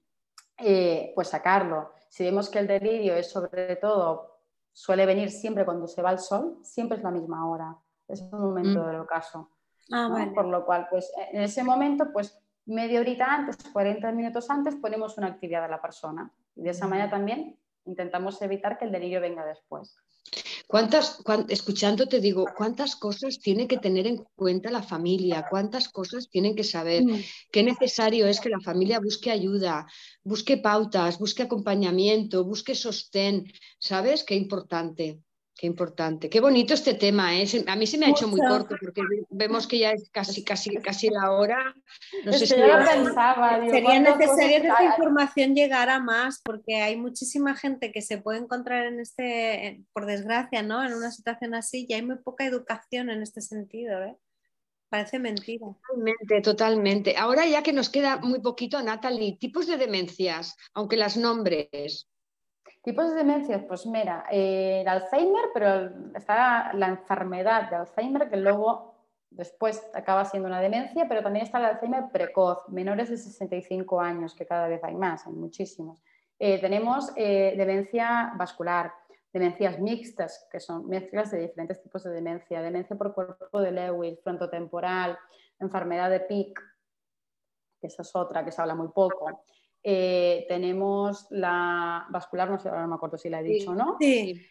eh, pues sacarlo. Si vemos que el delirio es sobre todo, suele venir siempre cuando se va el sol, siempre es la misma hora, es un momento mm. del ocaso. Ah, Por lo cual, pues en ese momento, pues media horita antes, 40 minutos antes, ponemos una actividad a la persona. Y de esa manera también intentamos evitar que el delirio venga después. ¿Cuántas, escuchando te digo, cuántas cosas tiene que tener en cuenta la familia? ¿Cuántas cosas tienen que saber? Mm. Qué necesario es que la familia busque ayuda, busque pautas, busque acompañamiento, busque sostén. ¿Sabes? Qué importante. Qué importante, qué bonito este tema. ¿eh? A mí se me ha hecho muy corto porque vemos que ya es casi, casi, casi la hora. No sé si pensaba, Sería necesario que esta información llegara más porque hay muchísima gente que se puede encontrar en este, por desgracia, ¿no? En una situación así y hay muy poca educación en este sentido. ¿eh? Parece mentira. Totalmente, totalmente. Ahora ya que nos queda muy poquito, Natalie, tipos de demencias, aunque las nombres. Tipos de demencias, pues mira, eh, el Alzheimer, pero está la enfermedad de Alzheimer que luego después acaba siendo una demencia, pero también está el Alzheimer precoz, menores de 65 años, que cada vez hay más, hay muchísimos. Eh, tenemos eh, demencia vascular, demencias mixtas, que son mezclas de diferentes tipos de demencia, demencia por cuerpo de Lewis, frontotemporal, enfermedad de PIC, que esa es otra que se habla muy poco. Eh, tenemos la vascular, no sé, ahora no me acuerdo si la he dicho o no. Sí,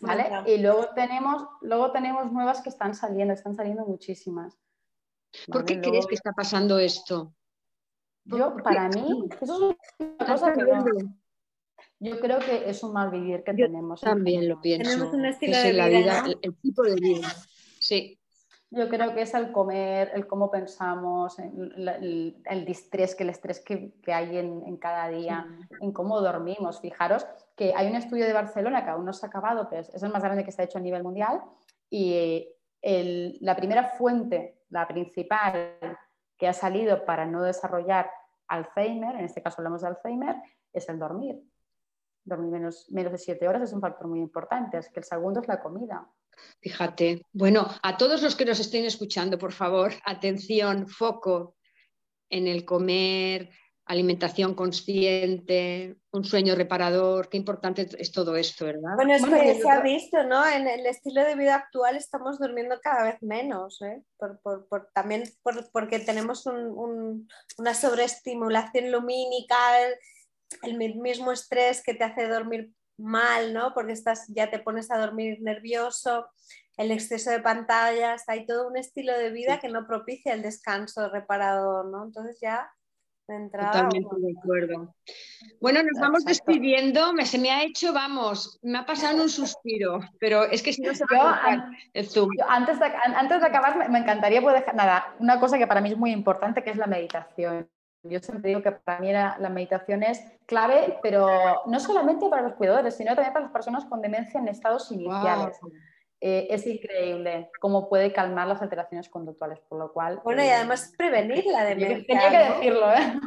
¿Vale? Y luego tenemos, luego tenemos nuevas que están saliendo, están saliendo muchísimas. ¿Por qué crees que está pasando esto? Yo, para mí, eso es una cosa que yo, creo que es un mal vivir que tenemos. También lo pienso. Tenemos un estilo de vida, el, tipo de vida. Sí. Yo creo que es el comer, el cómo pensamos, el, el, distrés, que el estrés que, hay en, cada día, en cómo dormimos. Fijaros que hay un estudio de Barcelona que aún no se ha acabado, pero es el más grande que se ha hecho a nivel mundial y la primera fuente, la principal que ha salido para no desarrollar Alzheimer, en este caso hablamos de Alzheimer, es el dormir. Dormir menos, menos de siete horas es un factor muy importante, es que el segundo es la comida. Fíjate. Bueno, a todos los que nos estén escuchando, por favor, atención, foco en el comer, alimentación consciente, un sueño reparador, qué importante es todo esto, ¿verdad? Bueno, es que se ha visto, ¿no? En el estilo de vida actual estamos durmiendo cada vez menos, ¿eh? por, también porque tenemos una sobreestimulación lumínica, el mismo estrés que te hace dormir mal, ¿no? Porque estás, ya te pones a dormir nervioso, el exceso de pantallas, hay todo un estilo de vida que no propicia el descanso reparador, ¿no? Entonces ya de entrada... Totalmente de acuerdo. Bueno, nos vamos despidiendo, me, se me ha hecho, vamos, me ha pasado un suspiro, pero es que si no se va a el zoom. antes, de, antes de acabar, me encantaría poder dejar, nada, una cosa que para mí es muy importante, que es la meditación. Yo siempre digo que para mí la, meditación es clave, pero no solamente para los cuidadores, sino también para las personas con demencia en estados iniciales. Eh, es increíble cómo puede calmar las alteraciones conductuales, por lo cual... Bueno, y eh, además prevenir la demencia. Tenía que decirlo, ¿eh?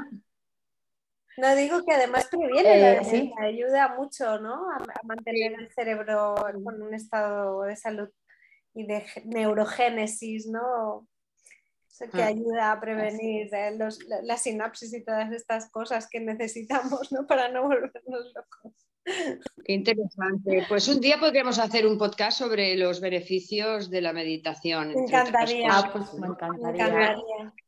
No digo que además previene la demencia, ayuda mucho ¿no? a, mantener el cerebro con un estado de salud y de neurogénesis, ¿no? Que ah. ayuda a prevenir los, la, sinapsis y todas estas cosas que necesitamos ¿no? para no volvernos locos. Qué interesante. Pues un día podríamos hacer un podcast sobre los beneficios de la meditación. Me encantaría. Ah, pues me encantaría.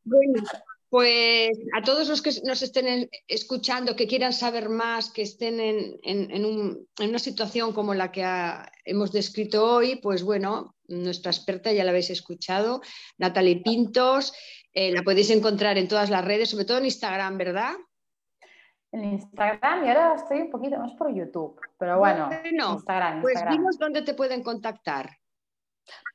Bueno, pues a todos los que nos estén escuchando, que quieran saber más, que estén en, una situación como la que hemos descrito hoy, pues bueno, nuestra experta ya la habéis escuchado, Natalie Pintos, eh, la podéis encontrar en todas las redes, sobre todo en Instagram, ¿verdad? En Instagram y ahora estoy un poquito más por YouTube, pero bueno, Instagram, Pues dinos dónde te pueden contactar.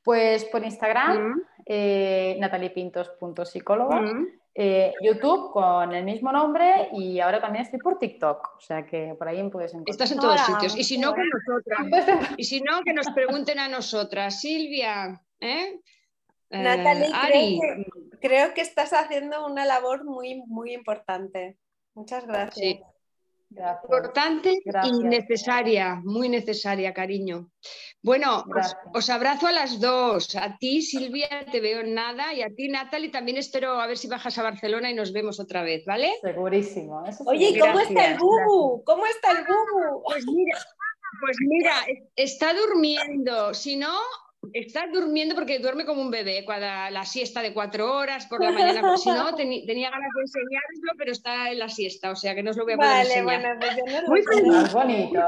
Pues por Instagram, mm. eh, nataliepintos.psicóloga. Mm. Eh, YouTube con el mismo nombre y ahora también estoy por TikTok, o sea que por ahí me puedes encontrar. Estás en todos sitios. Y si no, con nosotras. Y si no, que nos pregunten a nosotras. Silvia, ¿eh? Natalie, Creo, que, creo, que, estás haciendo una labor muy, muy importante. Muchas gracias. Importante y necesaria, muy necesaria, cariño. Bueno, os, abrazo a las dos. A ti, Silvia, te veo en nada. Y a ti, Natalie, también espero a ver si bajas a Barcelona y nos vemos otra vez, ¿vale? Segurísimo. Oye, ¿cómo está el bubu? ¿Cómo está el bubu? Pues mira, pues mira, está durmiendo. Si no, Está durmiendo porque duerme como un bebé, cuando la siesta de cuatro horas por la mañana, pero si no, tenía ganas de enseñarlo, pero está en la siesta, o sea que no os lo voy a poder enseñar. Bueno, pues no Muy feliz. bonito.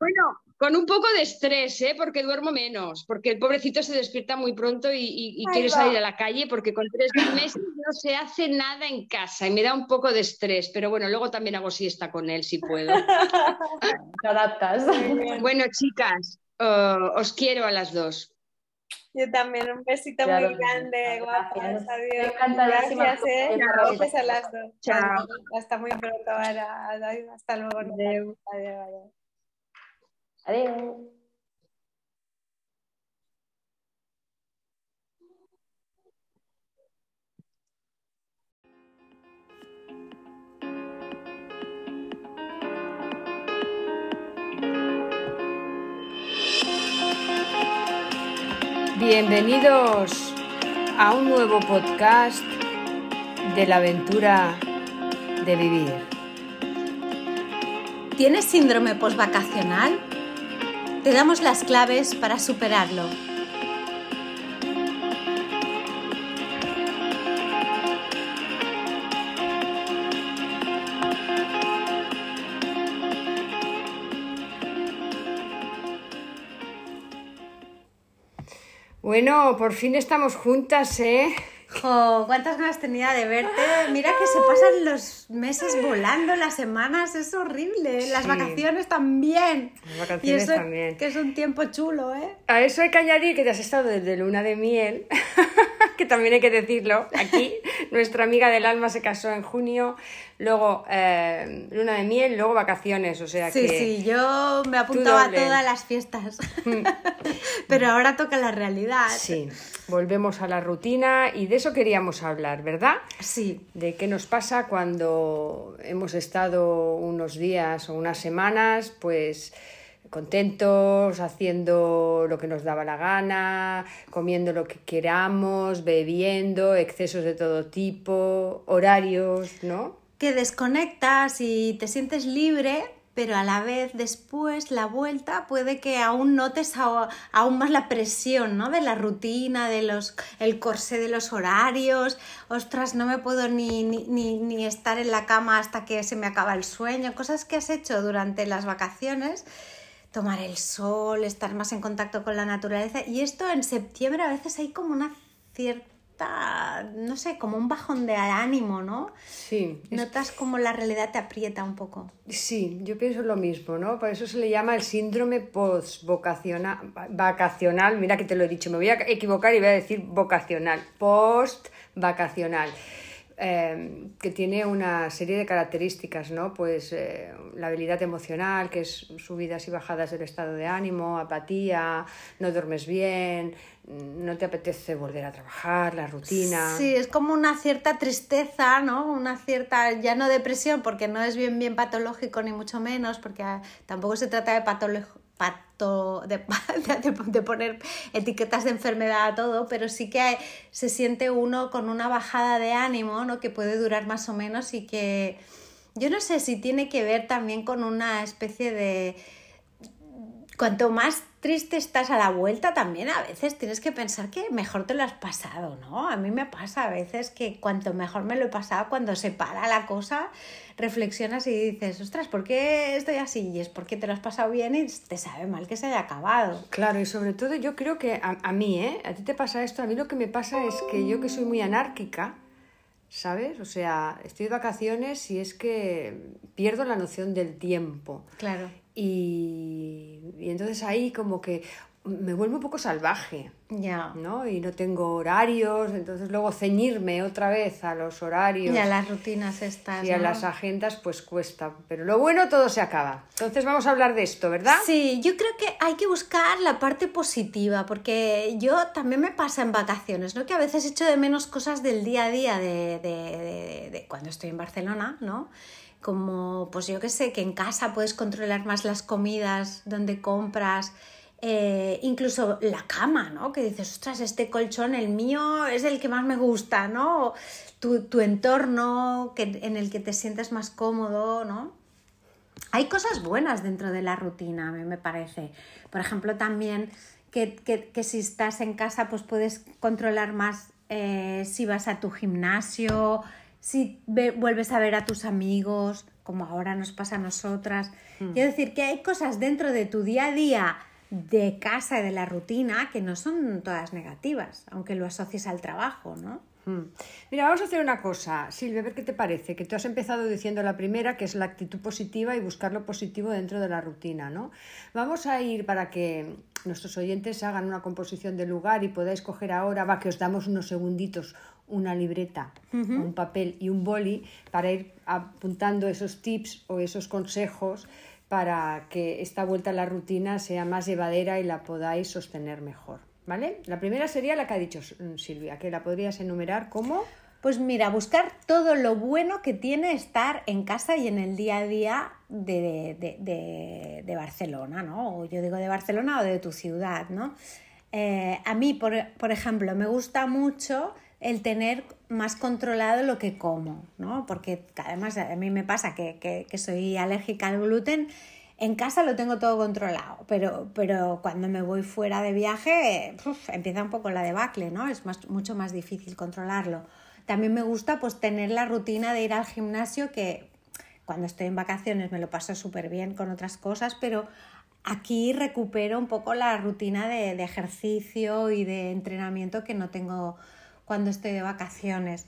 Bueno, con un poco de estrés, ¿eh? porque duermo menos, porque el pobrecito se despierta muy pronto y, quiere salir a la calle porque con tres meses no se hace nada en casa y me da un poco de estrés, pero bueno, luego también hago siesta con él si puedo. Te adaptas. Bueno, chicas, oh, os quiero a las dos. Yo también, un besito muy grande, guapas, adiós. Gracias, eh. Gracias a las dos. Chao. Hasta muy pronto, ahora. Hasta luego. Adiós. Adiós. Adiós. Bienvenidos a un nuevo podcast de la aventura de vivir. ¿Tienes síndrome postvacacional? Te damos las claves para superarlo. Bueno, por fin estamos juntas, ¿eh? Jo, cuántas ganas tenía de verte. Mira que se pasan los meses volando, las semanas, es horrible. Las vacaciones también. Las vacaciones y eso también. Que es un tiempo chulo, ¿eh? A eso hay que añadir que te has estado desde luna de miel. que también hay que decirlo aquí. Nuestra amiga del alma se casó en junio, luego eh, luna de miel, luego vacaciones, o sea Sí, que... sí, yo me apuntaba a todas las fiestas. Pero ahora toca la realidad. Sí, volvemos a la rutina y de eso queríamos hablar, ¿verdad? Sí. De qué nos pasa cuando hemos estado unos días o unas semanas, pues contentos, haciendo lo que nos daba la gana, comiendo lo que queramos, bebiendo, excesos de todo tipo, horarios, ¿no? que desconectas y te sientes libre, pero a la vez después la vuelta puede que aún notes aún más la presión, ¿no? De la rutina, de los el corsé de los horarios. Ostras, no me puedo ni, ni, ni, ni estar en la cama hasta que se me acaba el sueño. Cosas que has hecho durante las vacaciones. Tomar el sol, estar más en contacto con la naturaleza. Y esto en septiembre a veces hay como una cierta, no sé, como un bajón de ánimo, ¿no? Sí, es- Notas como la realidad te aprieta un poco. sí, yo pienso lo mismo, ¿no? Por eso se le llama el síndrome post-vacacional. Vacacional, mira que te lo he dicho, me voy a equivocar y voy a decir vocacional, post-vacacional. Eh, que tiene una serie de características, ¿no? Pues eh, la habilidad emocional, que es subidas y bajadas del estado de ánimo, apatía, no duermes bien, no te apetece volver a trabajar, la rutina. Sí, es como una cierta tristeza, ¿no? Una cierta, ya no depresión, porque no es bien bien patológico ni mucho menos, porque ah, tampoco se trata de patológico. Pato, de, poner etiquetas de enfermedad a todo, pero sí que se siente uno con una bajada de ánimo, ¿no? Que puede durar más o menos y que yo no sé si tiene que ver también con una especie de cuanto más triste estás a la vuelta, también a veces tienes que pensar que mejor te lo has pasado, ¿no? A mí me pasa a veces que cuanto mejor me lo he pasado, cuando se para la cosa, reflexionas y dices, ostras, ¿por qué estoy así? Y es porque te lo has pasado bien y te sabe mal que se haya acabado. Claro, y sobre todo yo creo que a, a mí, ¿eh? A ti te pasa esto, a mí lo que me pasa es que yo que soy muy anárquica, ¿sabes? O sea, estoy de vacaciones y es que pierdo la noción del tiempo. Claro. Y, y entonces ahí como que me vuelvo un poco salvaje, Ya. ¿no? Y no tengo horarios, entonces luego ceñirme otra vez a los horarios Y a las rutinas estas. y a las agendas pues cuesta. Pero lo bueno todo se acaba. Entonces vamos a hablar de esto, ¿verdad? Sí, yo creo que hay que buscar la parte positiva, porque yo también me pasa en vacaciones, ¿no? Que a veces echo de menos cosas del día a día de, de- de- de cuando estoy en Barcelona, ¿no? Como, pues yo qué sé, que en casa puedes controlar más las comidas, donde compras, eh, incluso la cama, ¿no? Que dices, ostras, este colchón, el mío es el que más me gusta, ¿no? Tu, tu entorno que, en el que te sientes más cómodo, ¿no? Hay cosas buenas dentro de la rutina, a mí me parece. Por ejemplo, también que, que- que si estás en casa, pues puedes controlar más eh, si vas a tu gimnasio, si ve- vuelves a ver a tus amigos, como ahora nos pasa a nosotras. Quiero decir que hay cosas dentro de tu día a día de casa y de la rutina que no son todas negativas, aunque lo asocies al trabajo, ¿no? Mm. Mira, vamos a hacer una cosa, Silvia, a ver qué te parece, que tú has empezado diciendo la primera, que es la actitud positiva y buscar lo positivo dentro de la rutina, ¿no? Vamos a ir para que nuestros oyentes hagan una composición del lugar y podáis coger ahora, va, que os damos unos segunditos, una libreta, un papel y un boli para ir apuntando esos tips o esos consejos para que esta vuelta a la rutina sea más llevadera y la podáis sostener mejor. ¿Vale? La primera sería la que ha dicho mm, Silvia, que la podrías enumerar como Pues mira, buscar todo lo bueno que tiene estar en casa y en el día a día de, de- de- de Barcelona, ¿no? O yo digo de Barcelona o de tu ciudad, ¿no? Eh, a mí, por, por ejemplo, me gusta mucho el tener más controlado lo que como, ¿no? Porque además a mí me pasa que, que- soy alérgica al gluten. En casa lo tengo todo controlado, pero, pero cuando me voy fuera de viaje empieza un poco la debacle, ¿no? Es más, mucho más difícil controlarlo. También me gusta pues tener la rutina de ir al gimnasio que cuando estoy en vacaciones me lo paso súper bien con otras cosas, pero aquí recupero un poco la rutina de, de ejercicio y de entrenamiento que no tengo cuando estoy de vacaciones.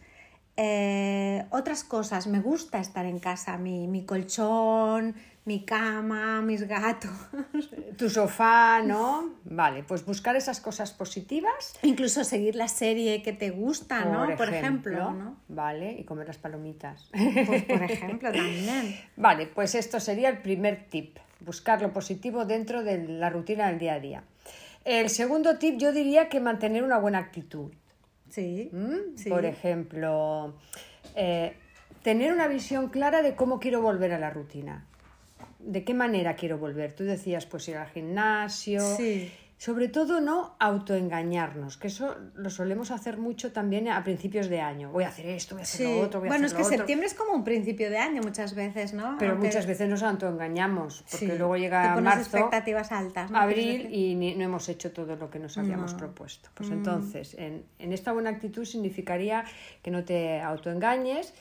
Eh, otras cosas. Me gusta estar en casa, mi, mi colchón, mi cama, mis gatos. Tu sofá, ¿no? Vale, pues buscar esas cosas positivas. Incluso seguir la serie que te gusta, ¿no? Por ejemplo, ¿no? Vale, y comer las palomitas. Pues por ejemplo, también. Vale, pues esto sería el primer tip, buscar lo positivo dentro de la rutina del día a día. El segundo tip yo diría que mantener una buena actitud. Sí. ¿Mm? sí. Por ejemplo, eh, tener una visión clara de cómo quiero volver a la rutina. ¿De qué manera quiero volver? Tú decías, pues ir al gimnasio. Sí. Sobre todo no autoengañarnos, que eso lo solemos hacer mucho también a principios de año. Voy a hacer esto, voy a hacer Sí. lo otro, voy a Bueno, es hacer que lo otro. septiembre es como un principio de año muchas veces, ¿no? Pero Aunque muchas veces nos autoengañamos, porque sí, luego llega marzo, expectativas altas, ¿no? Quieres abril y ni- no hemos hecho todo lo que nos habíamos No. Mm. propuesto. Pues entonces, en, en esta buena actitud significaría que no te autoengañes,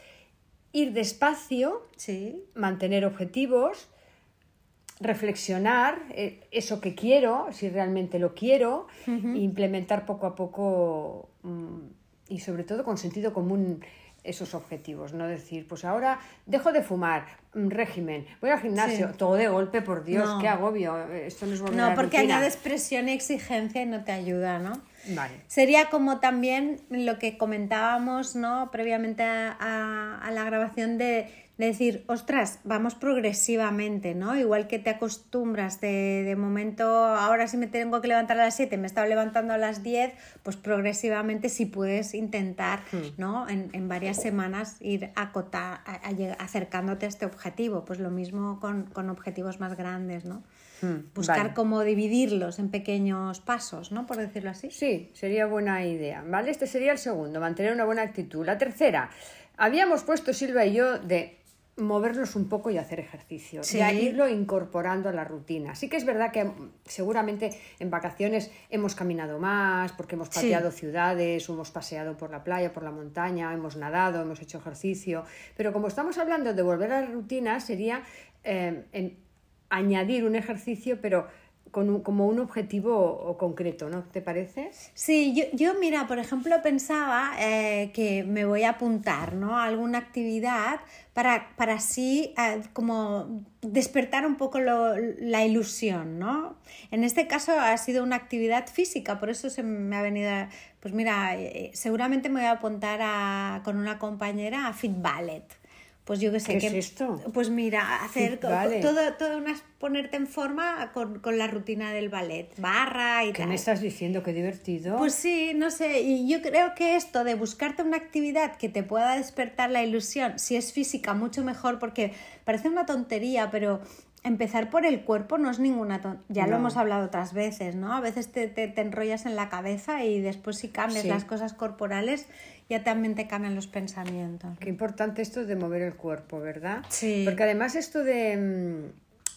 ir despacio, Sí, mantener objetivos, reflexionar eh, eso que quiero, si realmente lo quiero, e implementar poco a poco mm, y sobre todo con sentido común esos objetivos, no decir, pues ahora dejo de fumar, mm, régimen, voy al gimnasio, Sí. todo de golpe, por Dios, No. qué agobio, esto no es volver no, porque añades presión y exigencia y no te ayuda, ¿no? Vale. Sería como también lo que comentábamos ¿no? previamente a, a- a la grabación de decir, ostras, vamos progresivamente, ¿no? Igual que te acostumbras de, de momento, ahora si me tengo que levantar a las 7, me estaba levantando a las 10, pues progresivamente si puedes intentar, ¿no? En, en varias semanas ir acota- a- acercándote a este objetivo. Pues lo mismo con, con objetivos más grandes, ¿no? Hmm, Buscar vale. cómo dividirlos en pequeños pasos, ¿no? Por decirlo así. Sí, sería buena idea. ¿Vale? Este sería el segundo, mantener una buena actitud. La tercera, habíamos puesto Silva y yo de movernos un poco y hacer ejercicio, Sí. ya irlo incorporando a la rutina. Sí que es verdad que mm, seguramente en vacaciones hemos caminado más, porque hemos Sí. pateado ciudades, hemos paseado por la playa, por la montaña, hemos nadado, hemos hecho ejercicio, pero como estamos hablando de volver a la rutina, sería eh, en- añadir un ejercicio, pero con un- como un objetivo concreto, ¿no te parece? Sí, yo, yo mira, por ejemplo, pensaba eh, que me voy a apuntar ¿no? a alguna actividad para, para así eh, como despertar un poco lo- la ilusión, ¿no? En este caso ha sido una actividad física, por eso se me ha venido, pues mira, eh, seguramente me voy a apuntar a- con una compañera a Fit Ballet. Pues yo que sé ¿Qué que es esto? pues mira, hacer todo, todo unas, ponerte en forma con, con la rutina del ballet, barra y ¿Qué tal. me estás diciendo? Qué divertido. Pues sí, no sé, y yo creo que esto de buscarte una actividad que te pueda despertar la ilusión, si es física, mucho mejor, porque parece una tontería, pero empezar por el cuerpo no es ninguna tontería. Ya lo hemos hablado otras veces, ¿no? A veces te, te- te enrollas en la cabeza y después si cambias Sí. las cosas corporales, ya también te cambian los pensamientos. Qué importante esto de mover el cuerpo, ¿verdad? Sí. Porque además esto de,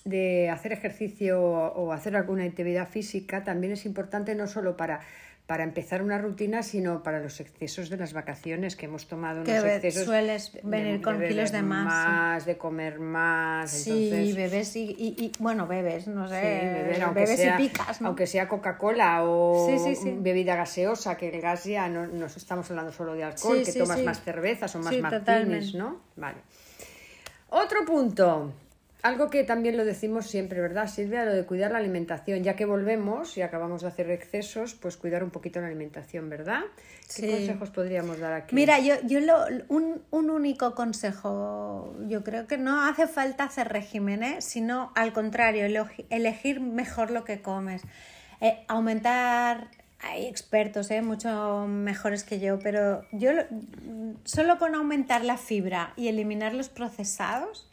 mm, de hacer ejercicio o hacer alguna actividad física también es importante no solo para, para empezar una rutina, sino para los excesos de las vacaciones que hemos tomado Que unos excesos. sueles de- venir de con beber kilos de más, sí. más, de comer más. Sí, entonces, bebes y, y- y- bueno, bebes, no sé, Sí, beber, aunque bebes sea, y picas, ¿no? aunque sea Coca-Cola o Sí, bebida gaseosa, que el gas ya no nos estamos hablando solo de alcohol, que tomas más cervezas o más martinis, totalmente. ¿no? Vale. Otro punto, algo que también lo decimos siempre, ¿verdad, Silvia? Lo de cuidar la alimentación, ya que volvemos y acabamos de hacer excesos, pues cuidar un poquito la alimentación, ¿verdad? ¿Qué consejos podríamos dar aquí? Mira, yo, yo lo, un, un único consejo, yo creo que no hace falta hacer regímenes, sino al contrario, elegir mejor lo que comes. Eh, aumentar, hay expertos, eh, mucho mejores que yo, pero yo lo- solo con aumentar la fibra y eliminar los procesados,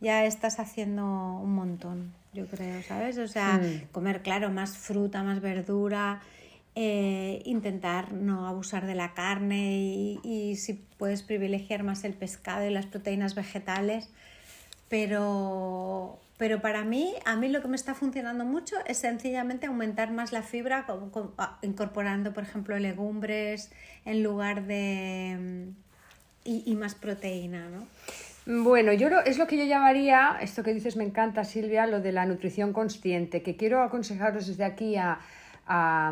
ya estás haciendo un montón, yo creo, ¿sabes? O sea, Mm. comer, claro, más fruta, más verdura, eh, intentar no abusar de la carne y, y si puedes privilegiar más el pescado y las proteínas vegetales. Pero, pero para mí, a mí lo que me está funcionando mucho es sencillamente aumentar más la fibra con- con- ah, incorporando, por ejemplo, legumbres en lugar de... mm, y, y más proteína, ¿no? Bueno, yo lo- es lo que yo llamaría, esto que dices me encanta Silvia, lo de la nutrición consciente, que quiero aconsejaros desde aquí a, a,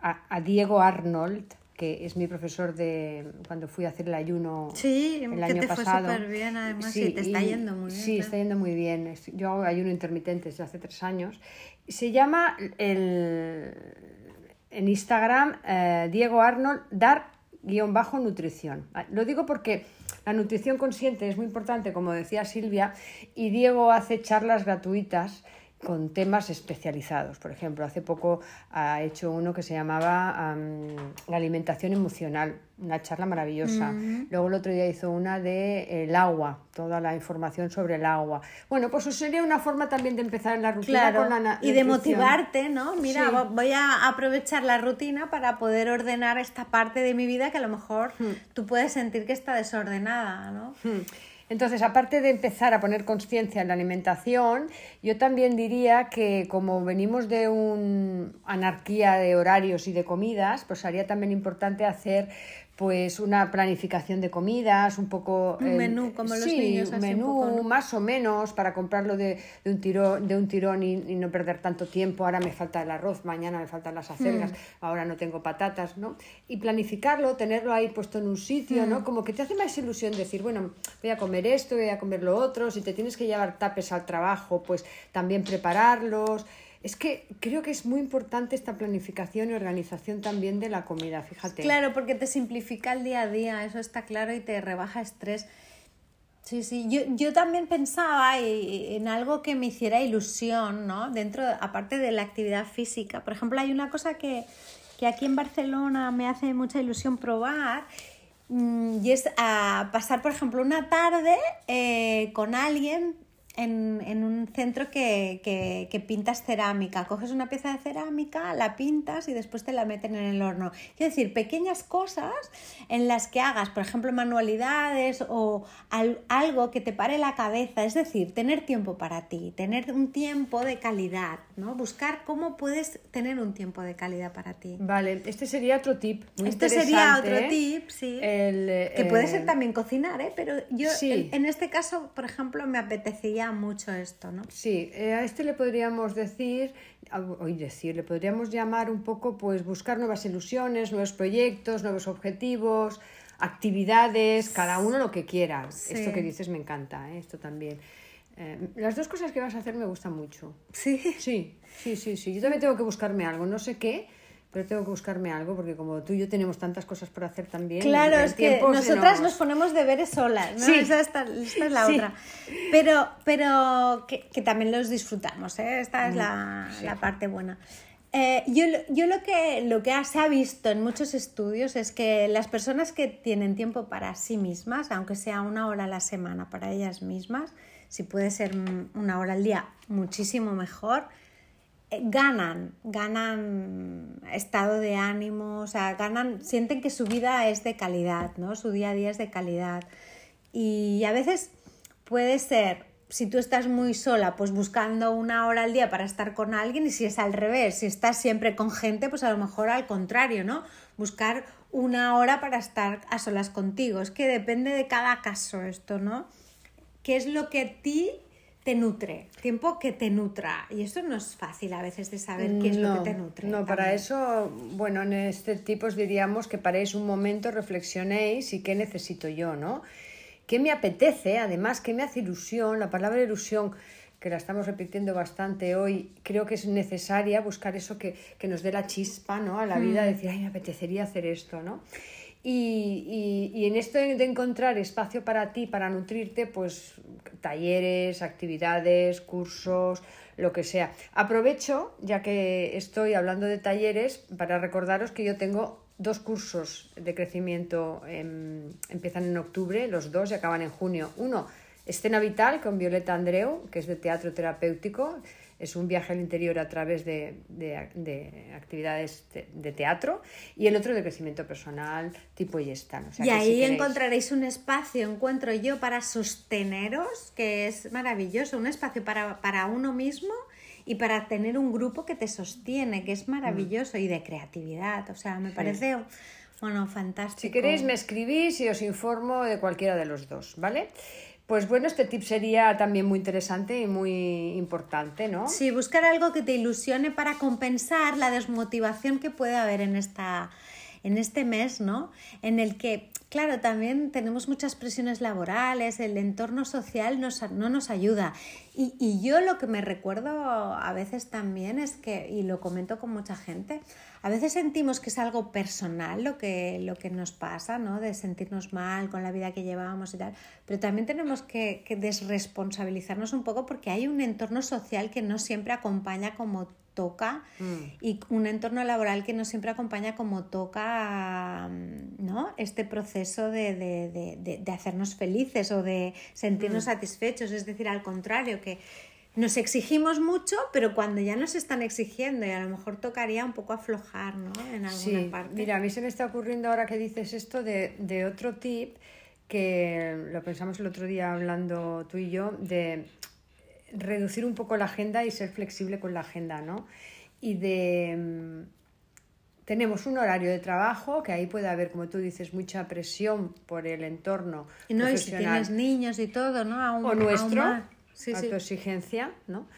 a- Diego Arnold, que es mi profesor de cuando fui a hacer el ayuno sí, el que año te pasado. fue súper bien, además, sí, te está y- yendo muy bien. Sí, claro. está yendo muy bien. Yo hago ayuno intermitente desde hace tres años. Se llama el, en Instagram eh, Diego Arnold dar guion bajo nutrición. Ah, Lo digo porque la nutrición consciente es muy importante, como decía Silvia, y Diego hace charlas gratuitas con temas especializados. Por ejemplo, hace poco ha hecho uno que se llamaba am, la alimentación emocional, una charla maravillosa. Luego el otro día hizo una de el agua, toda la información sobre el agua. Bueno, pues eso sería una forma también de empezar en la rutina Claro, con la y de motivarte, ¿no? Mira, Sí. voy a aprovechar la rutina para poder ordenar esta parte de mi vida que a lo mejor Hmm. tú puedes sentir que está desordenada, ¿no? Hmm. Entonces, aparte de empezar a poner conciencia en la alimentación, yo también diría que como venimos de una anarquía de horarios y de comidas, pues sería también importante hacer pues una planificación de comidas, un poco... Un el- menú, como los sí, niños, un así un menú más o menos para comprarlo de, de un tirón, de un tirón y, y no perder tanto tiempo. Ahora me falta el arroz, mañana me faltan las acelgas, ahora no tengo patatas, ¿no? Y planificarlo, tenerlo ahí puesto en un sitio, ¿no? Como que te hace más ilusión decir, bueno, voy a comer esto, voy a comer lo otro, si te tienes que llevar tapes al trabajo, pues también prepararlos. Es que creo que es muy importante esta planificación y organización también de la comida, fíjate. Claro, porque te simplifica el día a día, eso está claro, y te rebaja estrés. Sí, sí, yo, yo también pensaba y- en algo que me hiciera ilusión, ¿no? Dentro, aparte de la actividad física. Por ejemplo, hay una cosa que, que aquí en Barcelona me hace mucha ilusión probar mm, y es a pasar, por ejemplo, una tarde eh, con alguien en, en un centro que, que, que pintas cerámica. Coges una pieza de cerámica, la pintas y después te la meten en el horno. Quiero decir, pequeñas cosas en las que hagas, por ejemplo, manualidades o al- algo que te pare la cabeza. Es decir, tener tiempo para ti, tener un tiempo de calidad, ¿no? Buscar cómo puedes tener un tiempo de calidad para ti. Vale, este sería otro tip. Muy Este sería otro ¿eh? tip, sí. El, eh, Que puede eh, ser también cocinar, ¿eh? Pero yo Sí. en, en este caso, por ejemplo, me apetecía mucho esto, ¿no? Sí, eh, a este le podríamos decir, hoy decir, le podríamos llamar un poco, pues buscar nuevas ilusiones, nuevos proyectos, nuevos objetivos, actividades, cada uno lo que quiera. Sí. Esto que dices me encanta, ¿eh? esto también. Eh, las dos cosas que vas a hacer me gustan mucho. Sí. Sí, sí, sí, sí. Yo también tengo que buscarme algo, no sé qué, pero tengo que buscarme algo porque como tú y yo tenemos tantas cosas por hacer también. Claro, es que nosotras nos- nos ponemos deberes solas, ¿no? Sí. Esa, esta, esta es la Sí. otra. Pero, pero que, que también los disfrutamos, ¿eh? Esta es la, la parte buena. Eh, yo lo- yo lo, que, lo que se ha visto en muchos estudios es que las personas que tienen tiempo para sí mismas, aunque sea una hora a la semana para ellas mismas, si puede ser una hora al día, muchísimo mejor, ganan, ganan estado de ánimo, o sea, ganan, sienten que su vida es de calidad, ¿no? Su día a día es de calidad. Y a veces puede ser, si tú estás muy sola, pues buscando una hora al día para estar con alguien, y si es al revés, si estás siempre con gente, pues a lo mejor al contrario, ¿no? Buscar una hora para estar a solas contigo. Es que depende de cada caso esto, ¿no? ¿Qué es lo que a ti te nutre? Tiempo que te nutra. Y eso no es fácil a veces de saber qué es lo que te nutre. No, para eso, bueno, en este tipo os diríamos que paréis un momento, reflexionéis y qué necesito yo, ¿no? ¿Qué me apetece? Además, ¿qué me hace ilusión? La palabra ilusión, que la estamos repitiendo bastante hoy, creo que es necesaria buscar eso que, que nos dé la chispa, ¿no? A la vida, decir, ay, me apetecería hacer esto, ¿no? Y, y- y en esto de encontrar espacio para ti, para nutrirte, pues talleres, actividades, cursos, lo que sea. Aprovecho, ya que estoy hablando de talleres, para recordaros que yo tengo dos cursos de crecimiento, em, empiezan en octubre, los dos y acaban en junio. Uno, Escena Vital con Violeta Andreu, que es de teatro terapéutico, es un viaje al interior a través de, de- de actividades de, de teatro, y el otro de crecimiento personal, tipo y están. O sea y si ahí queréis- encontraréis un espacio, encuentro yo, para sosteneros, que es maravilloso, un espacio para, para uno mismo y para tener un grupo que te sostiene, que es maravilloso, y de creatividad. O sea, me parece, bueno, fantástico. Si queréis me escribís y os informo de cualquiera de los dos, ¿vale? Pues bueno, este tip sería también muy interesante y muy importante, ¿no? Sí, buscar algo que te ilusione para compensar la desmotivación que puede haber en esta, en este mes, ¿no? En el que, claro, también tenemos muchas presiones laborales, el entorno social nos, no nos ayuda. Y, y yo lo que me recuerdo a veces también es que, y lo comento con mucha gente, a veces sentimos que es algo personal lo que, lo que nos pasa, ¿no? De sentirnos mal con la vida que llevamos y tal, pero también tenemos que, desresponsabilizarnos un poco porque hay un entorno social que no siempre acompaña como toca mm. y un entorno laboral que no siempre acompaña como toca mm, ¿no? este proceso de, de, de, de hacernos felices o de sentirnos mm. satisfechos. Es decir, al contrario, que, nos exigimos mucho, pero cuando ya nos están exigiendo y a lo mejor tocaría un poco aflojar, ¿no? En alguna sí, parte. Mira, a mí se me está ocurriendo ahora que dices esto de, de otro tip que lo pensamos el otro día hablando tú y yo, de reducir un poco la agenda y ser flexible con la agenda, ¿no? Y de... Mm, tenemos un horario de trabajo que ahí puede haber, como tú dices, mucha presión por el entorno. Y no, y si tienes niños y todo, ¿no? o nuestro sí, autoexigencia, ¿no?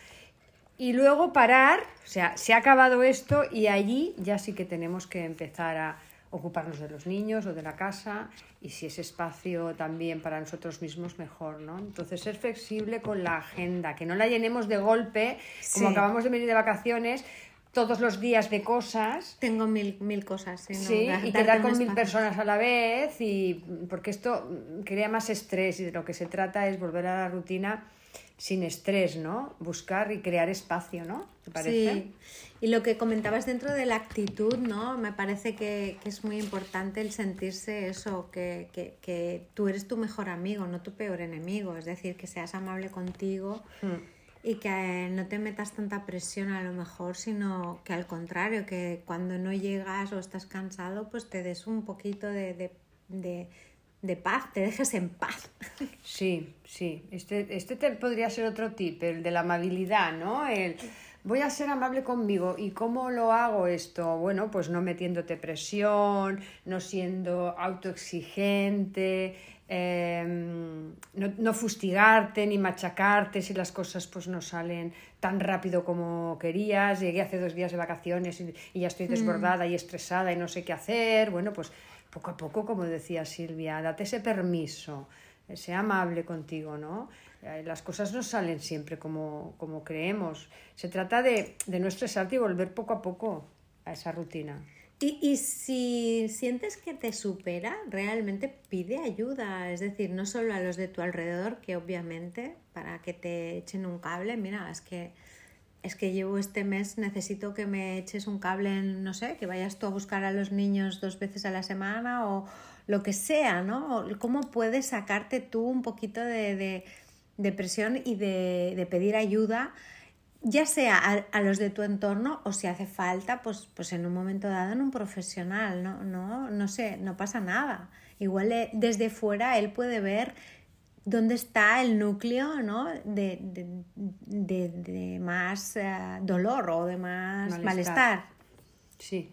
Y luego parar, o sea, se ha acabado esto y allí ya sí que tenemos que empezar a ocuparnos de los niños o de la casa y si es espacio también para nosotros mismos mejor, ¿no? Entonces ser flexible con la agenda, que no la llenemos de golpe, como acabamos de venir de vacaciones, todos los días de cosas. Tengo mil, mil cosas. Sí, y quedar con mil personas a la vez, y porque esto crea más estrés y de lo que se trata es volver a la rutina sin estrés, ¿no? Buscar y crear espacio, ¿no? ¿Te parece? Sí. Y lo que comentabas dentro de la actitud, ¿no? Me parece que, es muy importante el sentirse eso, que, que, tú eres tu mejor amigo, no tu peor enemigo. Es decir, que seas amable contigo hmm. y que no te metas tanta presión a lo mejor, sino que al contrario, que cuando no llegas o estás cansado, pues te des un poquito de de paz, te dejes en paz. Sí, sí. Este, este podría ser otro tip, el de la amabilidad, ¿no? El voy a ser amable conmigo. ¿Y cómo lo hago esto? Bueno, pues no metiéndote presión, no siendo autoexigente, em, no, fustigarte ni machacarte si las cosas pues no salen tan rápido como querías. Llegué hace dos días de vacaciones y, y ya estoy mm. desbordada y estresada y no sé qué hacer. Bueno, pues poco a poco, como decía Silvia, date ese permiso, eh, sea amable contigo, ¿no? Eh, las cosas no salen siempre como, como creemos. Se trata de, de no estresarte y volver poco a poco a esa rutina. Y, y, si sientes que te supera, realmente pide ayuda, es decir, no solo a los de tu alrededor, que obviamente para que te echen un cable, mira, es que es que llevo este mes, necesito que me eches un cable, en, no sé, que vayas tú a buscar a los niños dos veces a la semana o lo que sea, ¿no? ¿Cómo puedes sacarte tú un poquito de, de, presión y de, de, pedir ayuda, ya sea a, los de tu entorno o si hace falta, pues, pues en un momento dado en un profesional, ¿no? No, no sé, no pasa nada. Igual eh, desde fuera él puede ver dónde está el núcleo ¿no? de, de, de, más eh, dolor o de más malestar. Sí,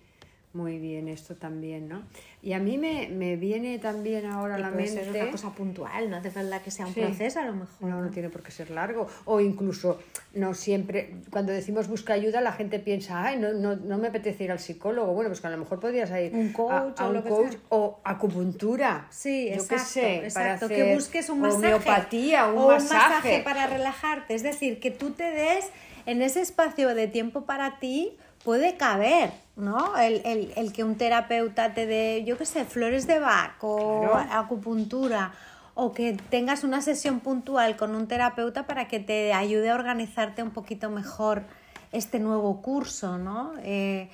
muy bien, esto también, ¿no? Y a mí me, me viene también ahora a la mente. Ser una cosa puntual, no hace falta que sea un proceso a lo mejor. No, no tiene por qué ser largo. O incluso, no siempre, cuando decimos busca ayuda, la gente piensa, ay, no, no, no me apetece ir al psicólogo. Bueno, pues que a lo mejor podrías ir un coach, a, o, un coach o acupuntura. Sí, Yo exacto. sé, exacto. Para que busques un masaje. Homeopatía, un, o masaje. un masaje para relajarte. Es decir, que tú te des en ese espacio de tiempo para ti puede caber, ¿no? El, el, el, que un terapeuta te dé, yo qué sé, flores de Bach o acupuntura o que tengas una sesión puntual con un terapeuta para que te ayude a organizarte un poquito mejor este nuevo curso, ¿no? Eh,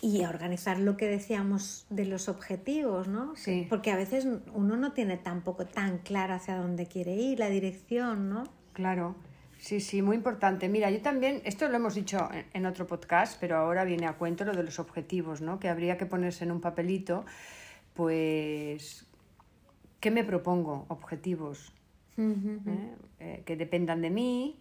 y a organizar lo que decíamos de los objetivos, ¿no? Sí. Porque a veces uno no tiene tampoco tan claro hacia dónde quiere ir, la dirección, ¿no? Claro. Sí, sí, muy importante. Mira, yo también, esto lo hemos dicho en otro podcast, pero ahora viene a cuento lo de los objetivos, ¿no? Que habría que ponerse en un papelito, pues, ¿qué me propongo? Objetivos ¿eh? Eh, que dependan de mí,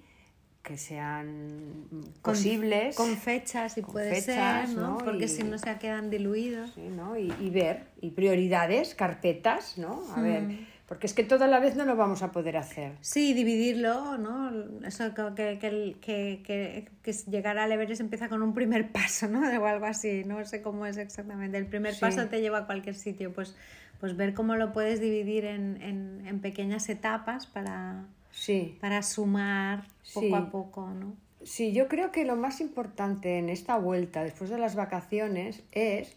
que sean posibles. Con, fechas, si puede ser, ¿no? Porque si no se quedan diluidos. Sí, ¿no? Y, y, ver, y prioridades, carpetas, ¿no? A ver porque es que toda la vez no lo vamos a poder hacer. Sí, dividirlo, ¿no? Eso que, que, que, que, llegar al Everest empieza con un primer paso, ¿no? O algo así, no sé cómo es exactamente. El primer paso te lleva a cualquier sitio, pues, pues ver cómo lo puedes dividir en, en, en pequeñas etapas para, sí. para sumar poco a poco, ¿no? Sí, yo creo que lo más importante en esta vuelta, después de las vacaciones, es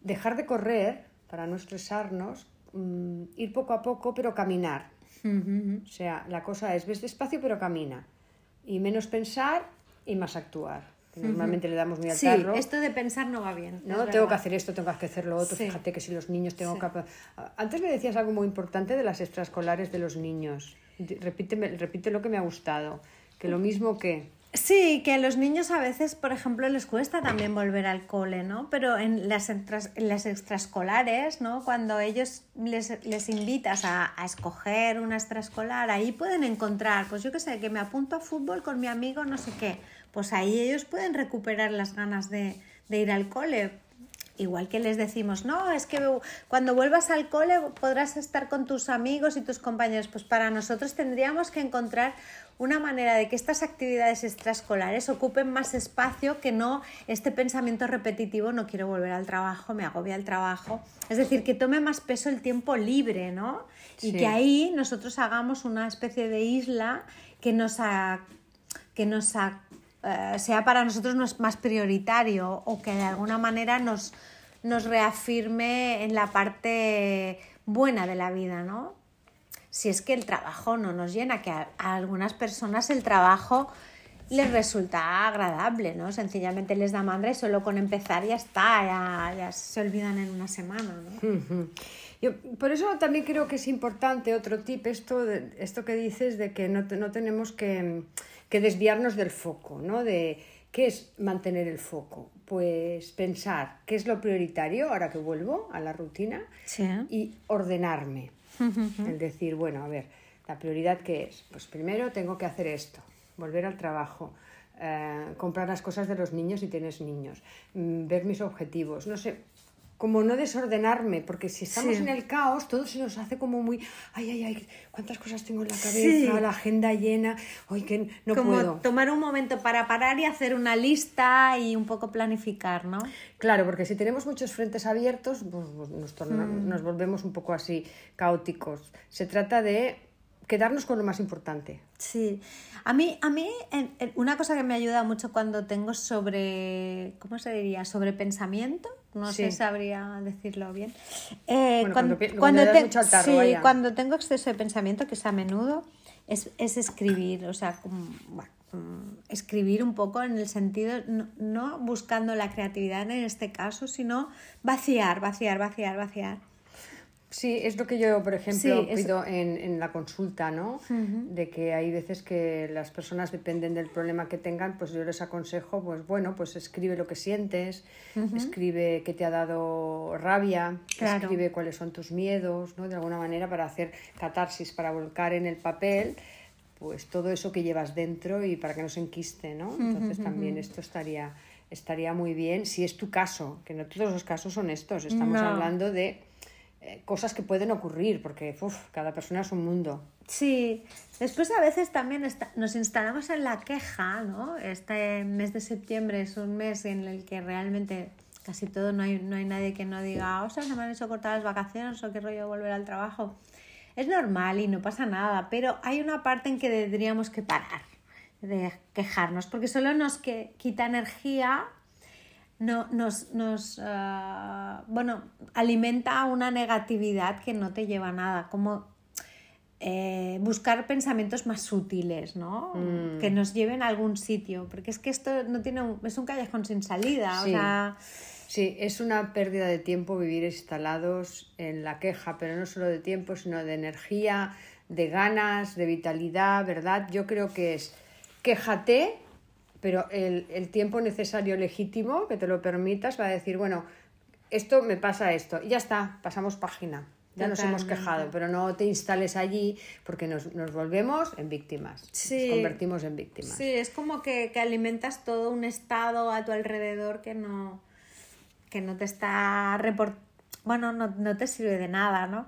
dejar de correr para no estresarnos, mm, ir poco a poco, pero caminar. O sea, la cosa es, ves despacio, pero camina. Y menos pensar y más actuar. Normalmente le damos muy al sí, esto de pensar no va bien. No, tengo que hacer esto, tengo que hacer lo otro. Fíjate que si los niños tengo que... Antes me decías algo muy importante de las extraescolares de los niños. Repíteme, repite lo que me ha gustado. Que lo mismo que... Sí, que a los niños a veces, por ejemplo, les cuesta también volver al cole, ¿no? Pero en las, las extraescolares, ¿no? Cuando ellos les, les invitas a, a, escoger una extraescolar, ahí pueden encontrar, pues yo qué sé, que me apunto a fútbol con mi amigo, no sé qué. Pues ahí ellos pueden recuperar las ganas de, de ir al cole. Igual que les decimos, no, es que cuando vuelvas al cole podrás estar con tus amigos y tus compañeros. Pues para nosotros tendríamos que encontrar una manera de que estas actividades extraescolares ocupen más espacio que no este pensamiento repetitivo, no quiero volver al trabajo, me agobia el trabajo. Es decir, que tome más peso el tiempo libre, ¿no? Y que ahí nosotros hagamos una especie de isla que nos, que nos eh, sea para nosotros más prioritario o que de alguna manera nos, nos reafirme en la parte buena de la vida, ¿no? si es que el trabajo no nos llena, que a, algunas personas el trabajo les resulta agradable, ¿no? Sencillamente les da mandra y solo con empezar ya está, ya, se olvidan en una semana, ¿no? Yo, por eso también creo que es importante otro tip, esto, esto que dices de que no, no tenemos que, que, desviarnos del foco, ¿no? De qué es mantener el foco. Pues pensar qué es lo prioritario ahora que vuelvo a la rutina y ordenarme. El decir, bueno, a ver, la prioridad qué es? Pues primero tengo que hacer esto, volver al trabajo, eh, comprar las cosas de los niños si tienes niños, mm, ver mis objetivos, no sé, como no desordenarme, porque si estamos en el caos, todo se nos hace como muy, ay, ay, ay, cuántas cosas tengo en la cabeza, la agenda llena, hoy que no como puedo. tomar un momento para parar y hacer una lista y un poco planificar, ¿no? Claro, porque si tenemos muchos frentes abiertos, pues, pues nos, mm. nos volvemos un poco así caóticos. Se trata de quedarnos con lo más importante. Sí, a mí, a mí una cosa que me ayuda mucho cuando tengo sobre, ¿cómo se diría? Sobre pensamiento, no sé sé sabría decirlo bien. Eh, cuando, cuando, tengo exceso de pensamiento, que es a menudo, es, escribir, o sea, escribir un poco en el sentido, no, no buscando la creatividad en este caso, sino vaciar, vaciar, vaciar, vaciar. Sí, es lo que yo, por ejemplo, pido en, en, la consulta, ¿no? De que hay veces que las personas dependen del problema que tengan, pues yo les aconsejo, pues bueno, pues escribe lo que sientes, escribe qué te ha dado rabia, escribe cuáles son tus miedos, ¿no? De alguna manera para hacer catarsis, para volcar en el papel, pues todo eso que llevas dentro y para que no se enquiste, ¿no? Entonces también esto estaría, estaría muy bien, si es tu caso, que no todos los casos son estos, estamos hablando de cosas que pueden ocurrir, porque cada persona es un mundo. Sí, después a veces también nos instalamos en la queja, ¿no? Este mes de septiembre es un mes en el que realmente casi todo no hay, no hay nadie que no diga, o sea, se me han hecho cortar las vacaciones o qué rollo volver al trabajo. Es normal y no pasa nada, pero hay una parte en que tendríamos que parar de quejarnos, porque solo nos que quita energía no, nos, nos ah, bueno, alimenta una negatividad que no te lleva a nada, como eh, buscar pensamientos más sutiles, ¿no? Mm. Que nos lleven a algún sitio, porque es que esto no tiene es un callejón sin salida, sí. Sí, es una pérdida de tiempo vivir instalados en la queja, pero no solo de tiempo, sino de energía, de ganas, de vitalidad, ¿verdad? Yo creo que es quéjate, pero el, el, tiempo necesario legítimo que te lo permitas va a decir, bueno, esto me pasa esto, y ya está, pasamos página. Ya nos hemos quejado, pero no te instales allí porque nos, nos volvemos en víctimas. Nos convertimos en víctimas. Sí, es como que, que, alimentas todo un estado a tu alrededor que no, que no te está report... bueno, no, no te sirve de nada, ¿no?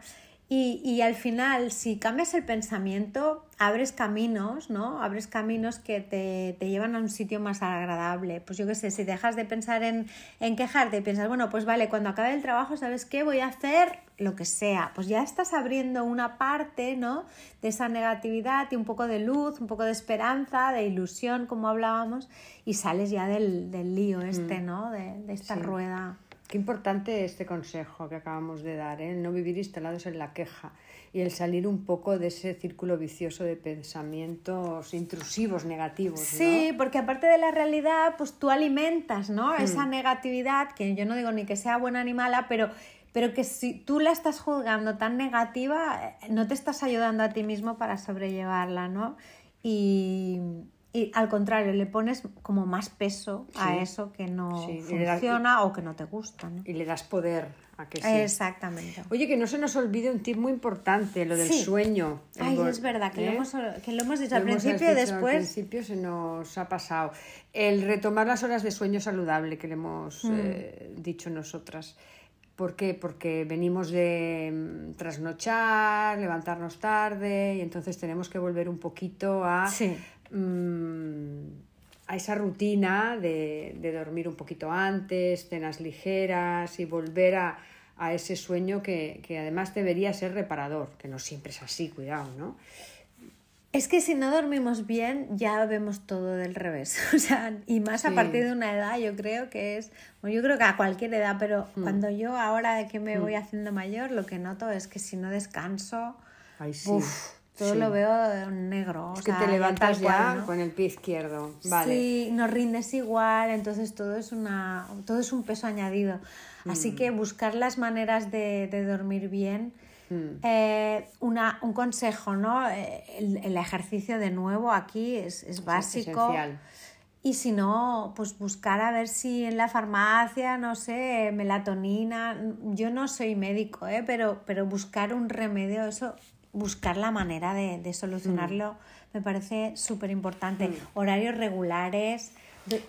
Y, al final, si cambias el pensamiento, abres caminos, ¿no? Abres caminos que te, llevan a un sitio más agradable. Pues yo qué sé, si dejas de pensar en, en quejarte y piensas, bueno, pues vale, cuando acabe el trabajo, ¿sabes qué? Voy a hacer lo que sea. Pues ya estás abriendo una parte, ¿no? De esa negatividad y un poco de luz, un poco de esperanza, de ilusión, como hablábamos, y sales ya del, lío este, mm. ¿no? De, esta rueda. Qué importante este consejo que acabamos de dar, ¿eh? el no vivir instalados en la queja y el salir un poco de ese círculo vicioso de pensamientos intrusivos, negativos. Sí, porque aparte de la realidad, pues tú alimentas, ¿no? Hmm. Esa negatividad, que yo no digo ni que sea buena ni mala, pero, pero que si tú la estás juzgando tan negativa, eh, no te estás ayudando a ti mismo para sobrellevarla, ¿no? Y, y al contrario, le pones como más peso a eso que no funciona o que no te gusta. Y le das poder a que sí. Exactamente. Oye, que no se nos olvide un tip muy importante, lo del sueño. Ay, es verdad, que, lo, ¿eh? hemos, que lo hemos dicho al principio y después. Al principio se nos ha pasado. El retomar las horas de sueño saludable que le hemos mm. eh, dicho nosotras. ¿Por qué? Porque venimos de mm, trasnochar, levantarnos tarde y entonces tenemos que volver un poquito a Mm, a esa rutina de, dormir un poquito antes, cenas ligeras y volver a, ese sueño que, además debería ser reparador, que no siempre es así, cuidado, ¿no? Es que si no dormimos bien, ya vemos todo del revés. O sea, y más a partir de una edad, yo creo que es. Bueno, yo creo que a cualquier edad, pero mm. cuando yo ahora de que me mm. voy haciendo mayor, lo que noto es que si no descanso. Ay, sí. Todo lo veo negro. Es que te levantas ya con el pie izquierdo. Vale. Sí, no rindes igual, entonces todo es, una, todo es un peso añadido. Así mm. que buscar las maneras de, dormir bien. Mm. Eh, una, un consejo, ¿no? Eh, el, ejercicio de nuevo aquí es, es básico. Y si no, pues buscar a ver si en la farmacia, no sé, melatonina. Yo no soy médico, ¿eh? pero, pero buscar un remedio, eso buscar la manera de, solucionarlo mm. me parece súper importante. Mm. Horarios regulares,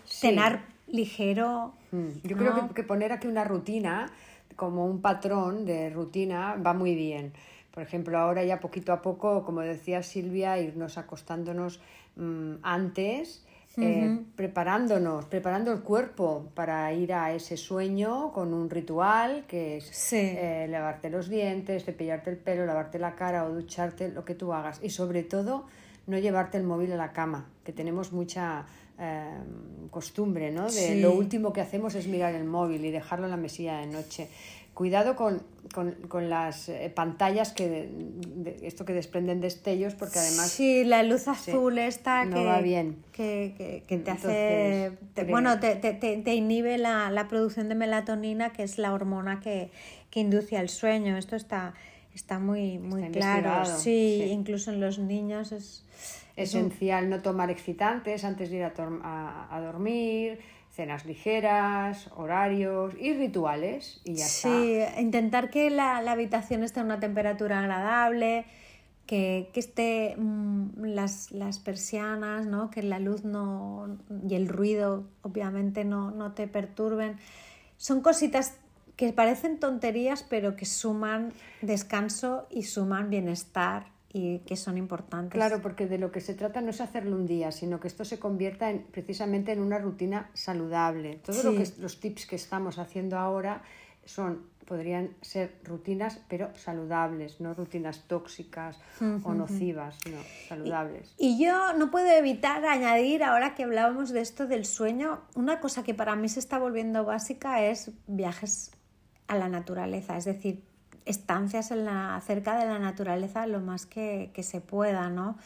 cenar ligero. Mm. Yo creo que, poner aquí una rutina, como un patrón de rutina, va muy bien. Por ejemplo, ahora ya poquito a poco, como decía Silvia, irnos acostándonos antes eh, preparándonos, preparando el cuerpo para ir a ese sueño con un ritual que es eh, lavarte los dientes, cepillarte el pelo, lavarte la cara o ducharte, lo que tú hagas. Y sobre todo, no llevarte el móvil a la cama, que tenemos mucha eh, costumbre, ¿no? De lo último que hacemos es mirar el móvil y dejarlo en la mesilla de noche cuidado con, las eh, pantallas que esto que desprenden destellos porque además sí la luz azul está no va bien. que, te hace bueno te, te, inhibe la, producción de melatonina que es la hormona que, induce al sueño. Esto está está muy muy claro. Sí, incluso en los niños es esencial no tomar excitantes antes de ir a, a dormir cenas ligeras, horarios y rituales y ya sí, intentar que la, habitación esté a una temperatura agradable, que, esté mm, las, persianas, ¿no? que la luz no, y el ruido obviamente no, no te perturben. Son cositas que parecen tonterías pero que suman descanso y suman bienestar y que son importantes. Claro, porque de lo que se trata no es hacerlo un día, sino que esto se convierta en, precisamente en una rutina saludable. Todos lo que, los tips que estamos haciendo ahora son podrían ser rutinas, pero saludables, no rutinas tóxicas o nocivas, no, saludables. Y, yo no puedo evitar añadir, ahora que hablábamos de esto del sueño, una cosa que para mí se está volviendo básica es viajes a la naturaleza, es decir, estancias en la, cerca de la naturaleza lo más que, se pueda, ¿no?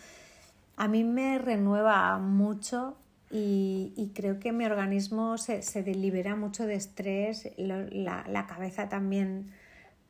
A mí me renueva mucho y, creo que mi organismo se, se libera mucho de estrés, la, la, cabeza también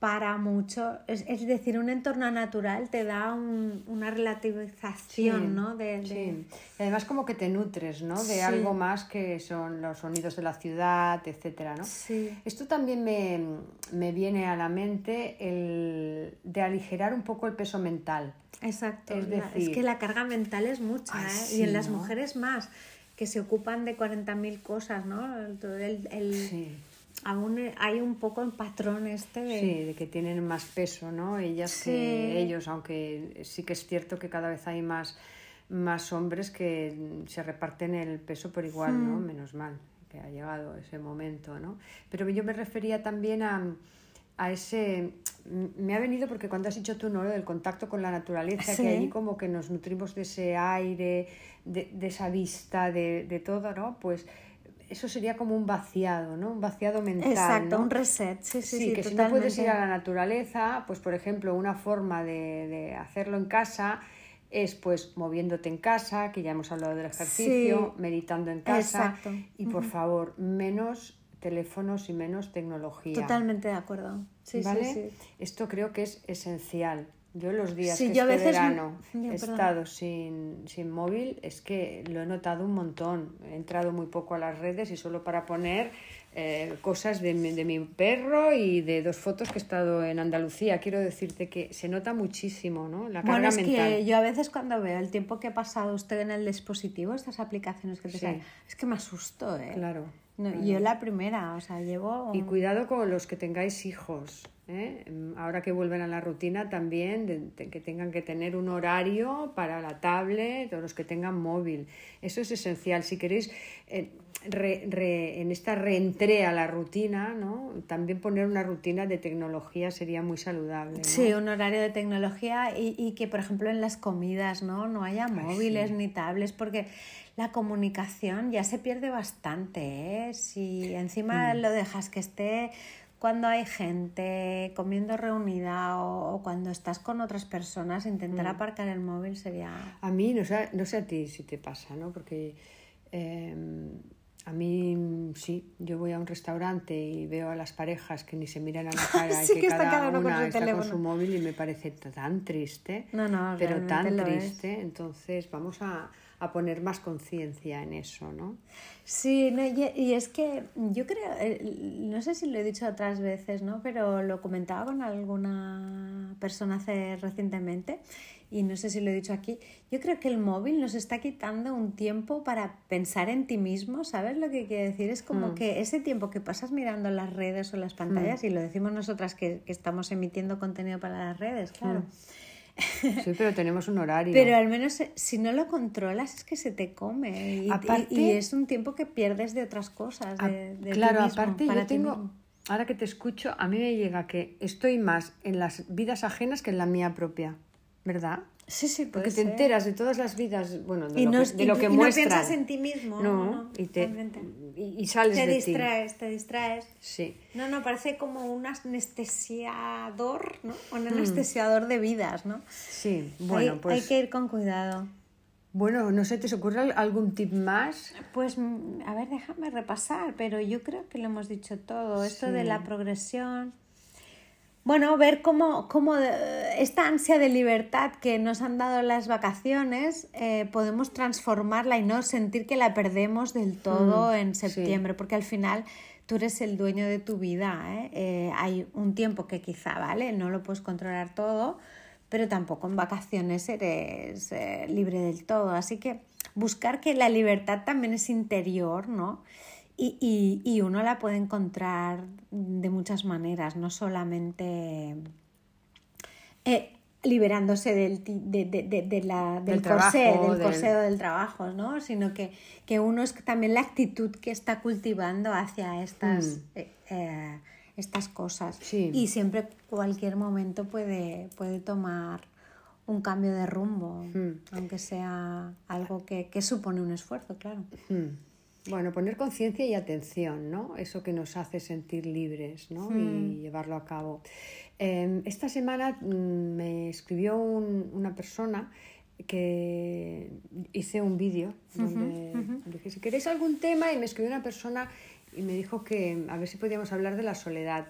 para mucho. Es, decir, un entorno natural te da una relativización, ¿no? De, Sí. Y además como que te nutres, ¿no? De algo más que son los sonidos de la ciudad, etcétera, ¿no? Sí. Esto también me, viene a la mente el de aligerar un poco el peso mental. Exacto. Es, decir, es que la carga mental es mucha, ¿eh? y en las mujeres más, que se ocupan de 40.000 cosas, ¿no? el, el, aún hay un poco el patrón este de... Sí, de que tienen más peso, ¿no? Ellas que ellos, aunque sí que es cierto que cada vez hay más, más hombres que se reparten el peso por igual, ¿no? Hmm. Menos mal que ha llegado ese momento, ¿no? Pero yo me refería también a, a ese... Me ha venido porque cuando has dicho tú, ¿no? Lo del contacto con la naturaleza, Sí. que allí como que nos nutrimos de ese aire, de, de esa vista, de, de todo, ¿no? Pues eso sería como un vaciado, ¿no? Un vaciado mental, Exacto, ¿no? un reset, sí, sí, sí, que si no puedes ir a la naturaleza, pues por ejemplo, una forma de, de hacerlo en casa es pues moviéndote en casa, que ya hemos hablado del ejercicio, Sí. meditando en casa Exacto. y por favor, menos teléfonos y menos tecnología. Totalmente de acuerdo. Sí, ¿vale? sí, sí. Esto creo que es esencial. Yo los días Sí, que este veces- verano Ya, he estado sin, sin móvil, es que lo he notado un montón. He entrado muy poco a las redes y solo para poner eh, cosas de mi, de mi perro y de dos fotos que he estado en Andalucía. Quiero decirte que se nota muchísimo, ¿no? La carga Bueno, es mental. que yo a veces cuando veo el tiempo que ha pasado usted en el dispositivo, estas aplicaciones que te Sí. salen, es que me asusto, ¿eh? Claro. No, claro. Yo la primera, o sea, llevo... Y cuidado con los que tengáis hijos. ¿Eh? Ahora que vuelven a la rutina también, de- de que tengan que tener un horario para la tablet o los que tengan móvil. Eso es esencial. Si queréis, eh, re- re- en esta reentré a la rutina, ¿no? también poner una rutina de tecnología sería muy saludable. ¿no? Sí, un horario de tecnología y, y que, por ejemplo, en las comidas no, no haya móviles sí. ni tablets, porque la comunicación ya se pierde bastante. ¿eh? Si encima lo dejas que esté cuando hay gente comiendo reunida o, o cuando estás con otras personas, intentar aparcar el móvil sería... A mí, no sé, no sé a ti si te pasa, ¿no? Porque eh, mm, sí, yo voy a un restaurante y veo a las parejas que ni se miran a la cara Sí, y que, que cada, cada uno con una está con su móvil y me parece tan triste, No, no, pero tan es. triste. Entonces vamos a, a poner más conciencia en eso, ¿no? Sí, no, y, y es que yo creo, eh, no sé si lo he dicho otras veces, ¿no? Pero lo comentaba con alguna persona hace recientemente y no sé si lo he dicho aquí. Yo creo que el móvil nos está quitando un tiempo para pensar en ti mismo, ¿sabes lo que quiere decir? Es como Mm. que ese tiempo que pasas mirando las redes o las pantallas, y lo decimos nosotras que, que estamos emitiendo contenido para las redes, claro. Sí, pero tenemos un horario. Pero al menos eh, si no lo controlas es que se te come y, Aparte- y es un tiempo que pierdes de otras cosas. De, de ti claro, mismo, aparte para yo ti tengo, mismo. ahora que te escucho, a mí me llega que estoy más en las vidas ajenas que en la mía propia, ¿verdad? Sí, sí, puede Porque te enteras de todas las vidas, bueno, de y lo no, que, de y- lo que y no piensas en ti mismo. No, no, y, te, y, sales Te de distraes, te distraes. ti. Sí. No, no, parece como un anestesiador, ¿no? Un Hmm. anestesiador de vidas, ¿no? Sí, bueno, hay, pues hay que ir con cuidado. bueno, no sé, ¿te ocurre al- algún tip más? Pues, mm, a ver, déjame repasar, pero yo creo que lo hemos dicho todo. Esto de la progresión. Bueno, ver cómo, cómo esta ansia de libertad que nos han dado las vacaciones eh, podemos transformarla y no sentir que la perdemos del todo Mm, en sí. septiembre, porque al final tú eres el dueño de tu vida. ¿eh? Eh, hay un tiempo que quizá, ¿vale? No lo puedes controlar todo, pero tampoco en vacaciones eres eh, libre del todo. Así que buscar que la libertad también es interior, ¿no? Y, y- y uno la puede encontrar de muchas maneras, no solamente eh, liberándose del, de, de- de- la, del, Del trabajo, corsé, del del- corsé o del trabajo, ¿no? Sino que, que uno es también la actitud que está cultivando hacia estas, Mm. eh, eh, estas cosas. Sí. Y siempre cualquier momento puede, puede tomar un cambio de rumbo, Mm. aunque sea algo que, que supone un esfuerzo, claro. Hmm. Bueno, poner conciencia y atención, ¿no? Eso que nos hace sentir libres, ¿no? Hmm. Y llevarlo a cabo. Eh, esta semana mm, me escribió un- una persona que hice un vídeo donde dije, si queréis algún tema, y me escribió una persona y me dijo que a ver si podíamos hablar de la soledad.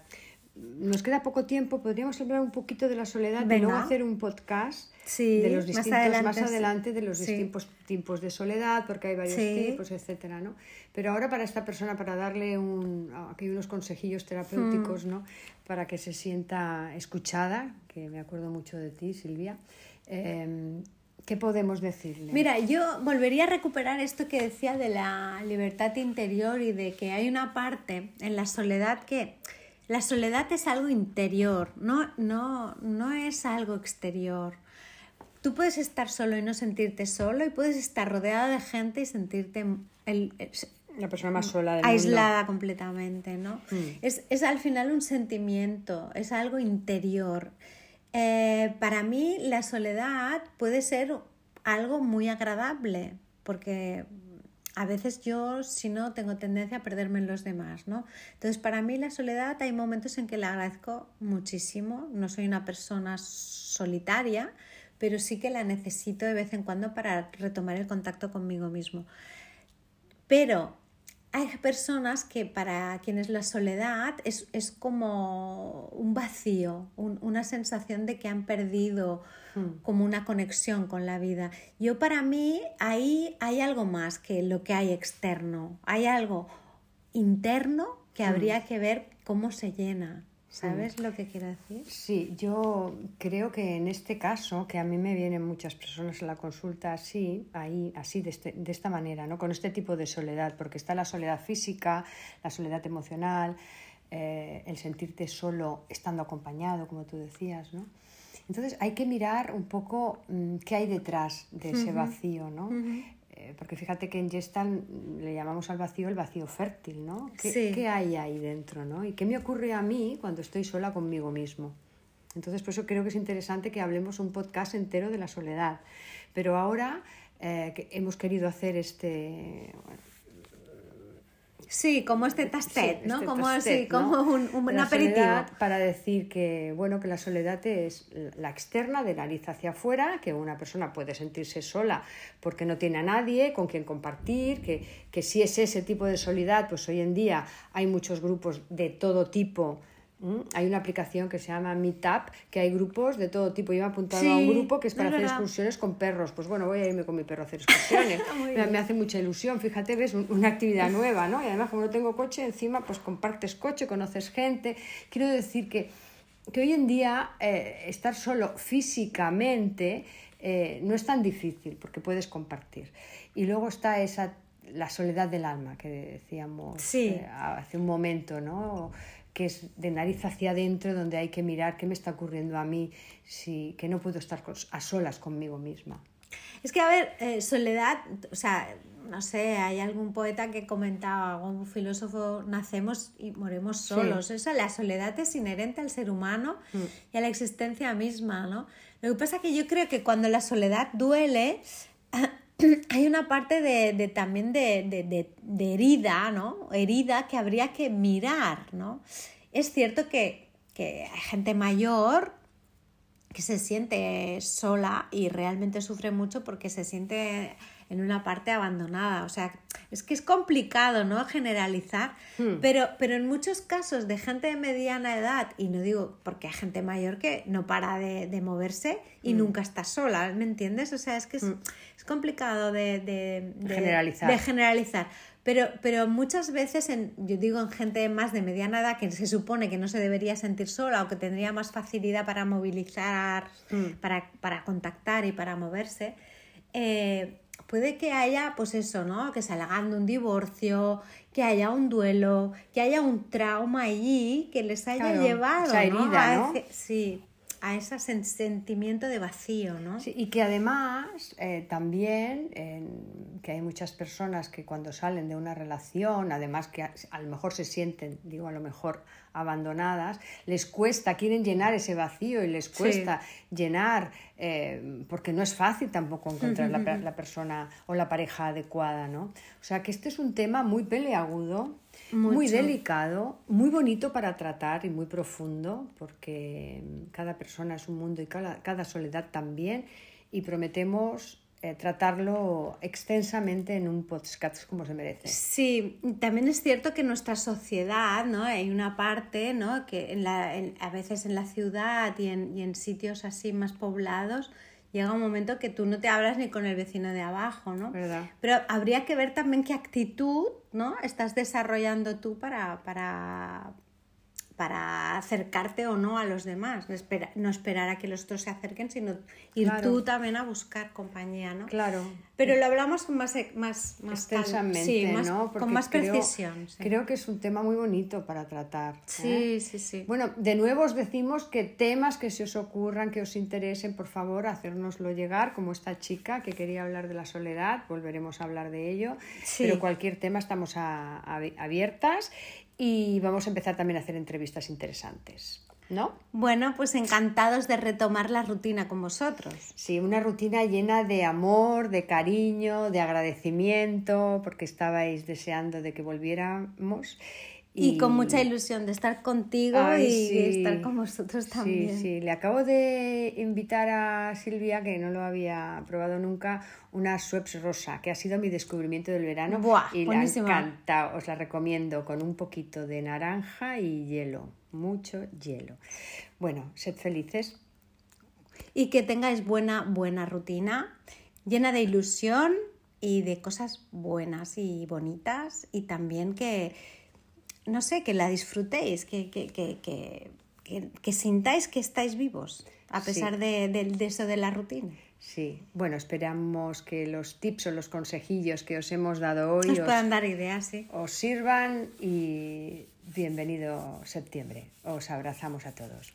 Nos queda poco tiempo, podríamos hablar un poquito de la soledad y Venga. luego hacer un podcast Sí, de los más distintos, adelante, más adelante de los Sí. distintos tipos de soledad, porque hay varios Sí. tipos, etcétera, ¿no? Pero ahora para esta persona, para darle un, aquí unos consejillos terapéuticos, ¿no? Para que se sienta escuchada, que me acuerdo mucho de ti, Silvia. eh, ¿Qué podemos decirle? Mira, yo volvería a recuperar esto que decía de la libertad interior y de que hay una parte en la soledad que la soledad es algo interior, no, no, no es algo exterior. Tú puedes estar solo y no sentirte solo y puedes estar rodeado de gente y sentirte el, la persona más sola del aislada completamente, ¿no? Mm. Es, es, al final un sentimiento, es algo interior. Eh, para mí la soledad puede ser algo muy agradable, porque a veces yo, si no, tengo tendencia a perderme en los demás, ¿no? Entonces, para mí la soledad hay momentos en que la agradezco muchísimo. No soy una persona solitaria, pero sí que la necesito de vez en cuando para retomar el contacto conmigo mismo. Pero hay personas que para quienes la soledad es, como un vacío, una sensación de que han perdido. Como una conexión con la vida. Yo para mí ahí hay algo más que lo que hay externo, hay algo interno que hmm. habría que ver cómo se llena. ¿Sabes lo que quiero decir? Sí, yo creo que en este caso, que a mí me vienen muchas personas en la consulta así, ahí, así, de, este, de esta manera, ¿no? Con este tipo de soledad, porque está la soledad física, la soledad emocional, eh, el sentirte solo estando acompañado, como tú decías, ¿no? Entonces hay que mirar un poco mm, qué hay detrás de ese vacío, ¿no? Eh, porque fíjate que en Gestalt le llamamos al vacío el vacío fértil, ¿no? ¿Qué, hay ahí dentro, ¿no? ¿Y qué me ocurre a mí cuando estoy sola conmigo mismo? Entonces, por eso creo que es interesante que hablemos un podcast entero de la soledad. Pero ahora eh, que hemos querido hacer este, Sí, como este tastet, ¿no? Este como así, como un, un aperitivo. Para decir que, bueno, que la soledad es la externa, de nariz hacia afuera, que una persona puede sentirse sola porque no tiene a nadie con quien compartir, que, que si es ese tipo de soledad, pues hoy en día hay muchos grupos de todo tipo Mm, hay una aplicación que se llama Meetup, que hay grupos de todo tipo. Yo me he apuntado a un grupo que es para hacer excursiones con perros. Pues bueno, voy a irme con mi perro a hacer excursiones. me, hace mucha ilusión, fíjate, ves una actividad nueva, ¿no? Y además, como no tengo coche, encima pues compartes coche, conoces gente. Quiero decir que, que hoy en día eh, estar solo físicamente eh, no es tan difícil porque puedes compartir. Y luego está esa la soledad del alma que decíamos eh, hace un momento, ¿no? Que es de nariz hacia adentro, donde hay que mirar qué me está ocurriendo a mí, si, que no puedo estar a solas conmigo misma. Es que, a ver, eh, soledad, o sea, no sé, hay algún poeta que comentaba, algún filósofo, nacemos y moremos solos. Eso, la soledad es inherente al ser humano mm. y a la existencia misma, ¿no? Lo que pasa es que yo creo que cuando la soledad duele, hay una parte de, también de, herida, ¿no? Herida que habría que mirar, ¿no? Es cierto que, que hay gente mayor que se siente sola y realmente sufre mucho porque se siente en una parte abandonada. O sea, es que es complicado, ¿no? Generalizar, hmm. pero, pero en muchos casos de gente de mediana edad, y no digo porque hay gente mayor que no para de, moverse y hmm. nunca está sola, ¿me entiendes? O sea, es que es, hmm. complicado de, generalizar. De generalizar. Pero, pero muchas veces, en, yo digo en gente más de mediana edad que se supone que no se debería sentir sola o que tendría más facilidad para movilizar, para, para contactar y para moverse, eh, puede que haya, pues eso, ¿no? Que salgan de un divorcio, que haya un duelo, que haya un trauma allí que les haya llevado esa herida, ¿no? sí, a ese sentimiento de vacío, ¿no? Sí, y que además eh, también que hay muchas personas que cuando salen de una relación, además que a, lo mejor se sienten, digo a lo mejor abandonadas, les cuesta, quieren llenar ese vacío y les cuesta llenar, eh, porque no es fácil tampoco encontrar la, la, persona o la pareja adecuada, ¿no? O sea que este es un tema muy peleagudo muy delicado, muy bonito para tratar y muy profundo, porque cada persona es un mundo y cada, soledad también, y prometemos eh, tratarlo extensamente en un podcast como se merece. Sí, también es cierto que nuestra sociedad, ¿no? Hay una parte, ¿no? Que en la, a veces en la ciudad y en, y en sitios así más poblados, llega un momento que tú no te hablas ni con el vecino de abajo, ¿no? ¿Verdad? Pero habría que ver también qué actitud, ¿no? Estás desarrollando tú para, para, para acercarte o no a los demás, no, no esperar a que los otros se acerquen, sino ir tú también a buscar compañía, ¿no? Claro. Pero lo hablamos más, e, más, extensamente, ¿no? con más precisión. Creo que es un tema muy bonito para tratar. ¿eh? Sí, sí, sí. Bueno, de nuevo os decimos que temas que se os ocurran, que os interesen, por favor, hacérnoslo llegar, como esta chica que quería hablar de la soledad, volveremos a hablar de ello, pero cualquier tema estamos abiertas y vamos a empezar también a hacer entrevistas interesantes. ¿No? Bueno, pues encantados de retomar la rutina con vosotros. Sí, una rutina llena de amor, de cariño, de agradecimiento, porque estabais deseando de que volviéramos y, con mucha ilusión de estar contigo y de estar con vosotros también. Sí, sí, le acabo de invitar a Silvia, que no lo había probado nunca, una Schweppes rosa, que ha sido mi descubrimiento del verano. y le ha encantado, os la recomiendo, con un poquito de naranja y hielo, mucho hielo. Bueno, sed felices. Y que tengáis buena, buena rutina, llena de ilusión y de cosas buenas y bonitas y también que no sé, que la disfrutéis, que, que, que, que sintáis que estáis vivos, a pesar de, eso de la rutina. Sí, bueno, esperamos que los tips o los consejillos que os hemos dado hoy os, puedan dar ideas, sí. os sirvan y bienvenido septiembre. Os abrazamos a todos.